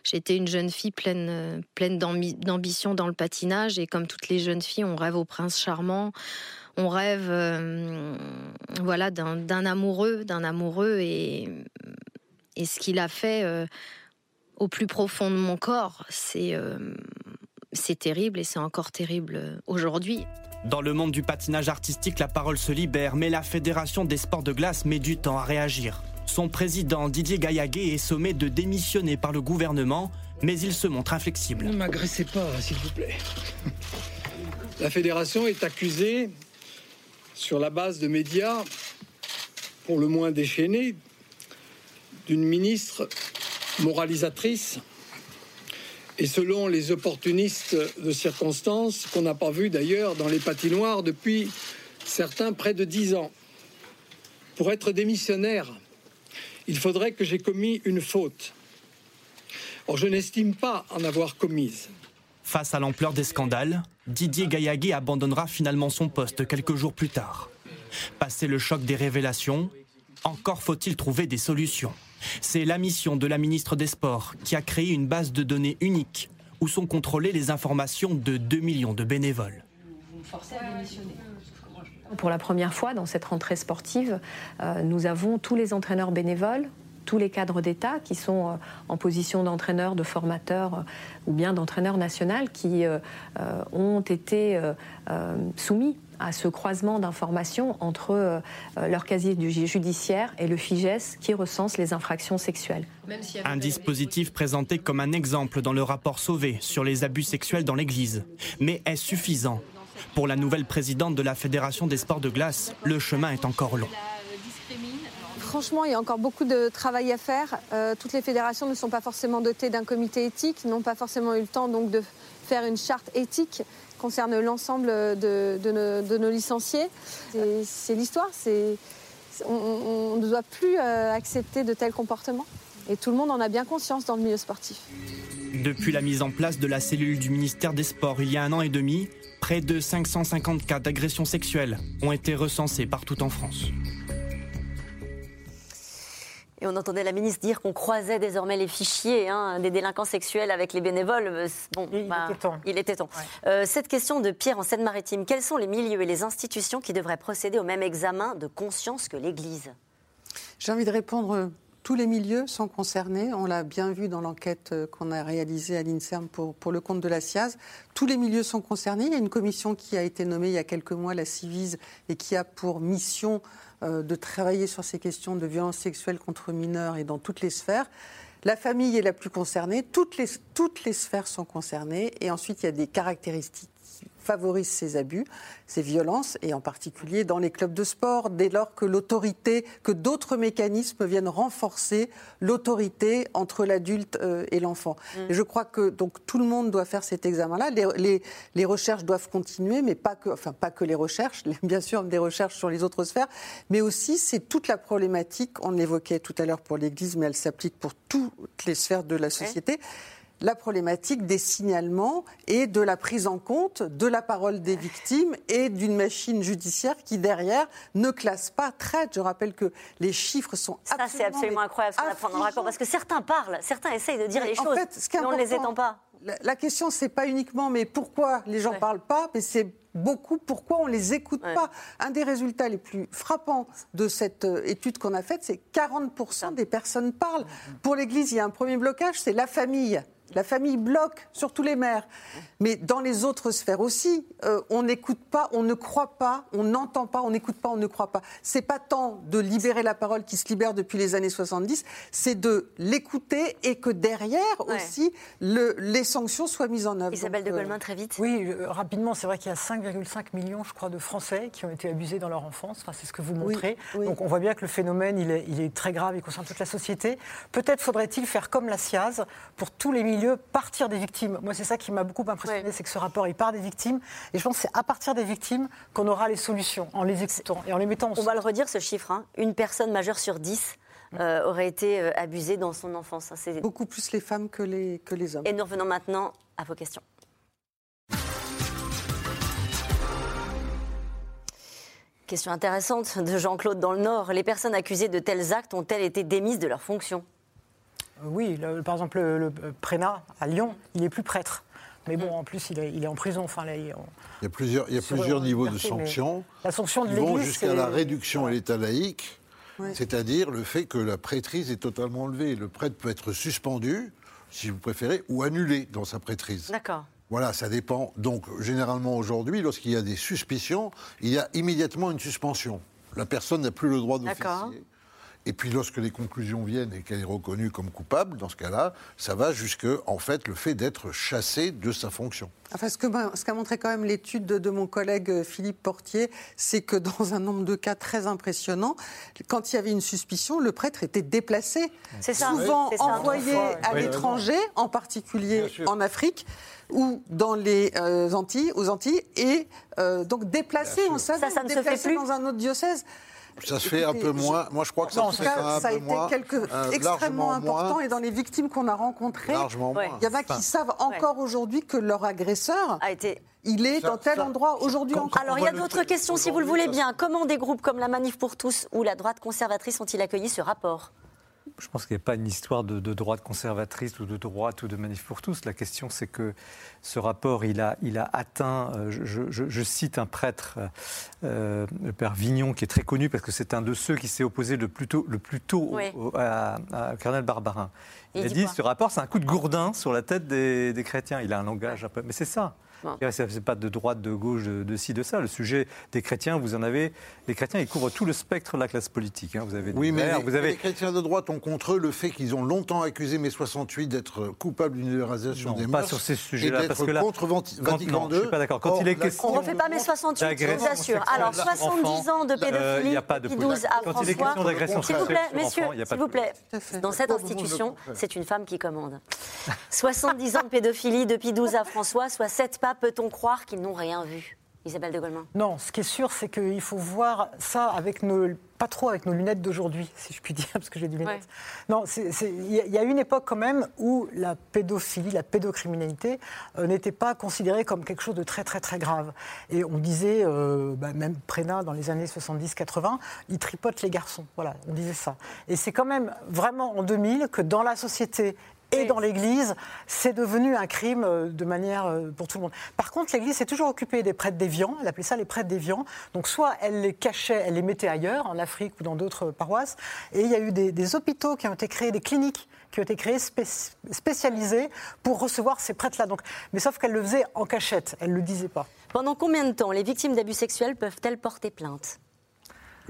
J'étais une jeune fille pleine, pleine d'ambition dans le patinage. Et comme toutes les jeunes filles, on rêve au prince charmant. On rêve euh, voilà, d'un, amoureux, d'un amoureux. Et, et ce qu'il a fait au plus profond de mon corps, c'est c'est terrible et c'est encore terrible euh, aujourd'hui. Dans le monde du patinage artistique, la parole se libère, mais la Fédération des sports de glace met du temps à réagir. Son président Didier Gaillaguet est sommé de démissionner par le gouvernement, mais il se montre inflexible. Ne m'agressez pas, s'il vous plaît. La fédération est accusée, sur la base de médias pour le moins déchaînés, d'une ministre moralisatrice et selon les opportunistes de circonstances, qu'on n'a pas vu d'ailleurs dans les patinoires depuis certains près de dix ans. Pour être démissionnaire, il faudrait que j'ai commis une faute. Or, je n'estime pas en avoir commise. Face à l'ampleur des scandales, Didier Gaillagui abandonnera finalement son poste quelques jours plus tard. Passé le choc des révélations, encore faut-il trouver des solutions. C'est la mission de la ministre des Sports qui a créé une base de données unique où sont contrôlées les informations de 2 millions de bénévoles. Pour la première fois dans cette rentrée sportive, euh, nous avons tous les entraîneurs bénévoles, tous les cadres d'État qui sont euh, en position d'entraîneur, de formateur euh, ou bien d'entraîneur national qui ont été soumis à ce croisement d'informations entre leur casier judiciaire et le FIGES qui recense les infractions sexuelles. Un dispositif présenté comme un exemple dans le rapport Sauvé sur les abus sexuels dans l'Église. Mais est suffisant? Pour la nouvelle présidente de la Fédération des sports de glace, le chemin est encore long. Franchement, il y a encore beaucoup de travail à faire. Euh, toutes les fédérations ne sont pas forcément dotées d'un comité éthique, n'ont pas forcément eu le temps de faire une charte éthique concerne l'ensemble de, nos, licenciés. C'est l'histoire. On, ne doit plus euh, accepter de tels comportements. Et tout le monde en a bien conscience dans le milieu sportif. Depuis la mise en place de la cellule du ministère des Sports il y a un an et demi, Près de 550 cas d'agressions sexuelles ont été recensés partout en France. Et on entendait la ministre dire qu'on croisait désormais les fichiers hein, des délinquants sexuels avec les bénévoles. Euh, bon, il, bah, était temps. il était temps. Euh, cette question de Pierre en Seine-Maritime, quels sont les milieux et les institutions qui devraient procéder au même examen de conscience que l'Église? J'ai envie de répondre tous les milieux sont concernés. On l'a bien vu dans l'enquête euh, qu'on a réalisée à l'INSERM pour, pour, le compte de la SIAZ. Tous les milieux sont concernés. Il y a une commission qui a été nommée il y a quelques mois, la CIVIS, et qui a pour mission euh, de travailler sur ces questions de violence sexuelle contre mineurs et dans toutes les sphères. La famille est la plus concernée, toutes les, toutes les sphères sont concernées, et ensuite il y a des caractéristiques favorise ces abus, ces violences, et en particulier dans les clubs de sport, dès lors que l'autorité, que d'autres mécanismes viennent renforcer l'autorité entre l'adulte euh, et l'enfant. Mm. Et je crois que donc tout le monde doit faire cet examen-là. Les, les, recherches doivent continuer, mais pas que, enfin pas que les recherches, bien sûr des recherches sur les autres sphères, mais aussi c'est toute la problématique. On l'évoquait tout à l'heure pour l'Église, mais elle s'applique pour toutes les sphères de la société la problématique des signalements et de la prise en compte de la parole des victimes et d'une machine judiciaire qui, derrière, ne classe pas, traite. Je rappelle que les chiffres sont Ça, c'est absolument incroyable ce qu'on apprend dans parce que certains parlent, certains essayent de dire les choses, mais on ne les étend pas. La, question, c'est pas uniquement mais pourquoi les gens ne parlent pas, mais c'est beaucoup pourquoi on ne les écoute pas. Un des résultats les plus frappants de cette euh, étude qu'on a faite, c'est 40% des personnes parlent. Pour l'Église, il y a un premier blocage, c'est la famille. La famille bloque, surtout les mères. Mais dans les autres sphères aussi, euh, on n'écoute pas, on ne croit pas, on n'entend pas, on n'écoute pas, on ne croit pas. C'est pas tant de libérer la parole qui se libère depuis les années 70, c'est de l'écouter et que derrière aussi les sanctions soient mises en œuvre. Isabelle de euh, Goldman, très vite. Oui, euh, rapidement, c'est vrai qu'il y a 5,5 millions, je crois, de Français qui ont été abusés dans leur enfance. Enfin, c'est ce que vous montrez. Donc on voit bien que le phénomène, il est, il est très grave, il concerne toute la société. Peut-être faudrait-il faire comme la SIAZ pour tous les partir des victimes. Moi, c'est ça qui m'a beaucoup impressionné, c'est que ce rapport, il part des victimes. Et je pense que c'est à partir des victimes qu'on aura les solutions, en les écoutant et en les mettant en On va le redire, ce chiffre. Hein. Une personne majeure sur dix euh, aurait été euh, abusée dans son enfance. Hein. Beaucoup plus les femmes que les, que les hommes. Et nous revenons maintenant à vos questions. Question intéressante de Jean-Claude dans le Nord. Les personnes accusées de tels actes ont-elles été démises de leurs fonctions? Euh, oui, par exemple, le, Prénat à Lyon, il est plus prêtre. Mais bon, en plus, il est, en prison. Enfin, il, y a plusieurs, il y a plusieurs niveaux de sanctions. La sanction de vont jusqu'à la réduction à l'état laïque, c'est-à-dire le fait que la prêtrise est totalement enlevée. Le prêtre peut être suspendu, si vous préférez, ou annulé dans sa prêtrise. D'accord. Voilà, ça dépend. Donc, généralement aujourd'hui, lorsqu'il y a des suspicions, il y a immédiatement une suspension. La personne n'a plus le droit d'officier. Et puis lorsque les conclusions viennent et qu'elle est reconnue comme coupable, dans ce cas-là, ça va jusque en fait le fait d'être chassé de sa fonction. Enfin, ce qu'a ce montré quand même l'étude de, mon collègue euh, Philippe Portier, c'est que dans un nombre de cas très impressionnants, quand il y avait une suspicion, le prêtre était déplacé, souvent envoyé à l'étranger, en particulier en Afrique ou dans les euh, Antilles, aux Antilles, et euh, donc déplacé, on ça, ça ne se fait plus. dans un autre diocèse. Ça se fait un peu moins. Moi, je crois que ça se fait un ça peu a été quelque... extrêmement important. Et dans les victimes qu'on a rencontrées, il y en a qui savent encore aujourd'hui que leur agresseur a été il est dans tel endroit aujourd'hui encore. Alors, il y a d'autres questions, si vous le voulez bien. Comment des groupes comme la Manif pour tous ou la droite conservatrice ont-ils accueilli ce rapport? Je pense qu'il n'y a pas une histoire de, droite conservatrice ou de droite ou de manif pour tous. La question, c'est que ce rapport, il a, il a atteint, euh, je, cite un prêtre, euh, le père Vignon, qui est très connu parce que c'est un de ceux qui s'est opposé le plus tôt, le plus tôt à, à, Colonel Barbarin. Il, a dit, ce rapport, c'est un coup de gourdin sur la tête des, des chrétiens. Il a un langage un peu... Mais c'est ça. Ce n'est pas de droite, de gauche, de, ci, de ça. Le sujet des chrétiens, vous en avez. Les chrétiens, ils couvrent tout le spectre de la classe politique. Hein. Vous avez oui, mais les, vous avez... les chrétiens de droite ont contre eux le fait qu'ils ont longtemps accusé mai 68 d'être coupables d'une libéralisation des pas sur ces sujets-là. Parce que là, contre Vatican II. Je suis pas d'accord. Quand il est question. On ne refait pas mai 68, je vous assure. Alors, 70 ans de pédophilie, euh, Pie 12 à François. Quand il est question d'agression S'il vous plaît, messieurs, s'il vous plaît, dans cette institution, c'est une femme qui commande. 70 ans de pédophilie depuis 12 à François, soit 7 pas, peut-on croire qu'ils n'ont rien vu. Isabelle de Goldman. Non, ce qui est sûr, c'est qu'il faut voir ça avec nos, pas trop avec nos lunettes d'aujourd'hui, si je puis dire, parce que j'ai des lunettes. Non, il y, a une époque quand même où la pédophilie, la pédocriminalité euh, n'était pas considérée comme quelque chose de très très très grave. Et on disait, euh, bah, même Prénat dans les années 70-80, il tripote les garçons. Voilà, on disait ça. Et c'est quand même vraiment en 2000 que dans la société et dans l'Église, c'est devenu un crime euh, de manière euh, pour tout le monde. Par contre, l'Église s'est toujours occupée des prêtres déviants, elle appelait ça les prêtres déviants. Donc soit elle les cachait, elle les mettait ailleurs, en Afrique ou dans d'autres paroisses, et il y a eu des, hôpitaux qui ont été créés, des cliniques qui ont été créées spécialisées pour recevoir ces prêtres-là. Donc, mais sauf qu'elle le faisait en cachette, elle ne le disait pas. Pendant combien de temps les victimes d'abus sexuels peuvent-elles porter plainte?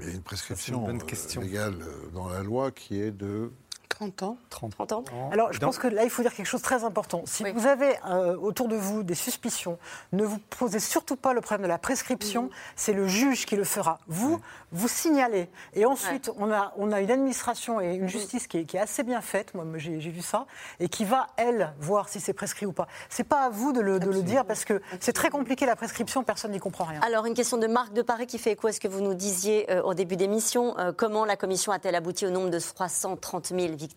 Il y a une prescription euh, légale dans la loi qui est de 30 ans. 30, ans. Alors, je pense que là, il faut dire quelque chose de très important. Si vous avez euh, autour de vous des suspicions, ne vous posez surtout pas le problème de la prescription. C'est le juge qui le fera. Vous, vous signalez. Et ensuite, on, a, on a une administration et une justice qui est, assez bien faite. Moi, j'ai vu ça. Et qui va, elle, voir si c'est prescrit ou pas. C'est pas à vous de le, de le dire parce que c'est très compliqué la prescription. Personne n'y comprend rien. Alors, une question de Marc de Paris qui fait écho à ce que vous nous disiez euh, au début d'émission. Euh, comment la commission a-t-elle abouti au nombre de 330 000 victimes.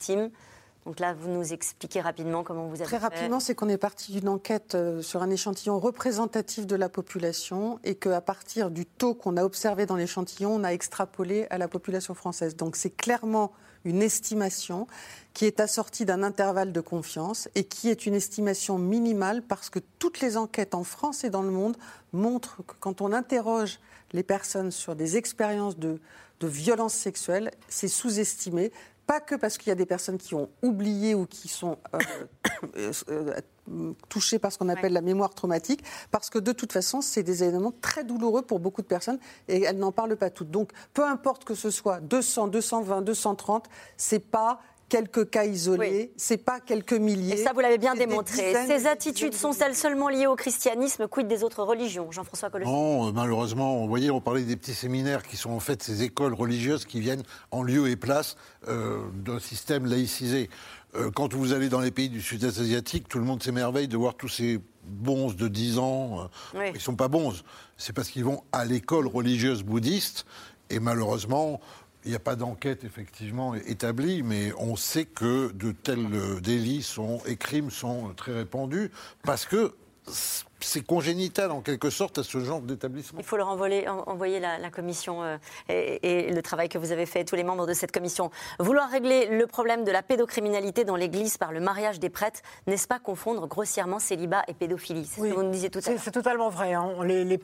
Donc là, vous nous expliquez rapidement comment vous avez Très rapidement, c'est qu'on est parti d'une enquête euh, sur un échantillon représentatif de la population et qu'à partir du taux qu'on a observé dans l'échantillon, on a extrapolé à la population française. Donc c'est clairement une estimation qui est assortie d'un intervalle de confiance et qui est une estimation minimale parce que toutes les enquêtes en France et dans le monde montrent que quand on interroge les personnes sur des expériences de, de violence sexuelle, c'est sous-estimé pas que parce qu'il y a des personnes qui ont oublié ou qui sont euh, euh, euh, touchées par ce qu'on appelle la mémoire traumatique, parce que de toute façon, c'est des éléments très douloureux pour beaucoup de personnes et elles n'en parlent pas toutes. Donc, peu importe que ce soit 200, 220, 230, c'est pas quelques cas isolés, c'est pas quelques milliers. Et ça, vous l'avez bien démontré. Ces attitudes sont-elles seulement liées au christianisme Quid des autres religions Jean-François Colossi Non, euh, malheureusement, vous voyez, on parlait des petits séminaires qui sont en fait ces écoles religieuses qui viennent en lieu et place euh, d'un système laïcisé. Euh, quand vous allez dans les pays du sud-est asiatique, tout le monde s'émerveille de voir tous ces bons de 10 ans. Ils ne sont pas bons. C'est parce qu'ils vont à l'école religieuse bouddhiste. Et malheureusement, il n'y a pas d'enquête effectivement établie, mais on sait que de tels euh, délits sont, et crimes sont très répandus parce que c'est congénital en quelque sorte à ce genre d'établissement. Il faut leur envoyer, envoyer la, commission euh, et, le travail que vous avez fait, tous les membres de cette commission. Vouloir régler le problème de la pédocriminalité dans l'Église par le mariage des prêtres, n'est-ce pas confondre grossièrement célibat et pédophilie? C'est ce que vous nous disiez tout à l'heure. C'est totalement vrai. Hein. Les,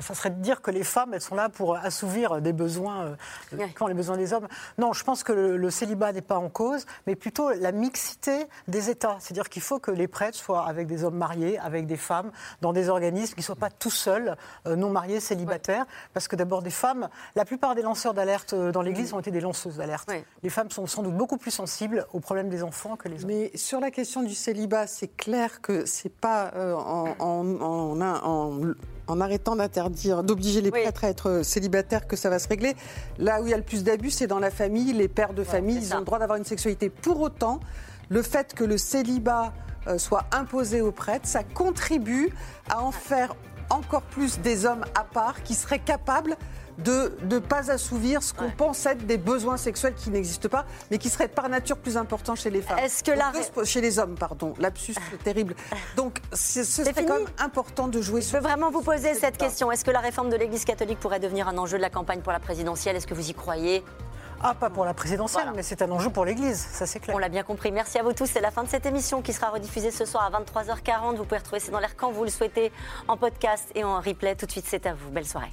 ça serait de dire que les femmes, elles sont là pour assouvir des besoins, euh, quand les besoins des hommes. Non, je pense que le, célibat n'est pas en cause, mais plutôt la mixité des États. C'est-à-dire qu'il faut que les prêtres soient avec des hommes mariés, avec des femmes, dans des organismes qui ne soient pas tout seuls, euh, non mariés, célibataires. Parce que d'abord, des femmes, la plupart des lanceurs d'alerte euh, dans l'Église ont été des lanceuses d'alerte. Les femmes sont sans doute beaucoup plus sensibles aux problèmes des enfants que les hommes. Mais sur la question du célibat, c'est clair que c'est pas euh, en, en, en, en, arrêtant d'interdire, d'obliger les prêtres à être célibataires que ça va se régler. Là où il y a le plus d'abus, c'est dans la famille. Les pères de famille, ils ont le droit d'avoir une sexualité. Pour autant, le fait que le célibat soit imposé aux prêtres, ça contribue à en faire encore plus des hommes à part qui seraient capables de ne pas assouvir ce qu'on pense être des besoins sexuels qui n'existent pas, mais qui seraient par nature plus importants chez les femmes. Est-ce que la... Chez les hommes, pardon. Lapsus terrible. Donc, ce serait quand même important de jouer Je veux vraiment vous poser cette question. Est-ce que la réforme de l'Église catholique pourrait devenir un enjeu de la campagne pour la présidentielle? Est-ce que vous y croyez? Ah, pas pour la présidentielle, mais c'est un enjeu pour l'Église, ça c'est clair. On l'a bien compris. Merci à vous tous. C'est la fin de cette émission qui sera rediffusée ce soir à 23h40. Vous pouvez retrouver C'est dans l'air quand vous le souhaitez en podcast et en replay. Tout de suite, c'est à vous. Belle soirée.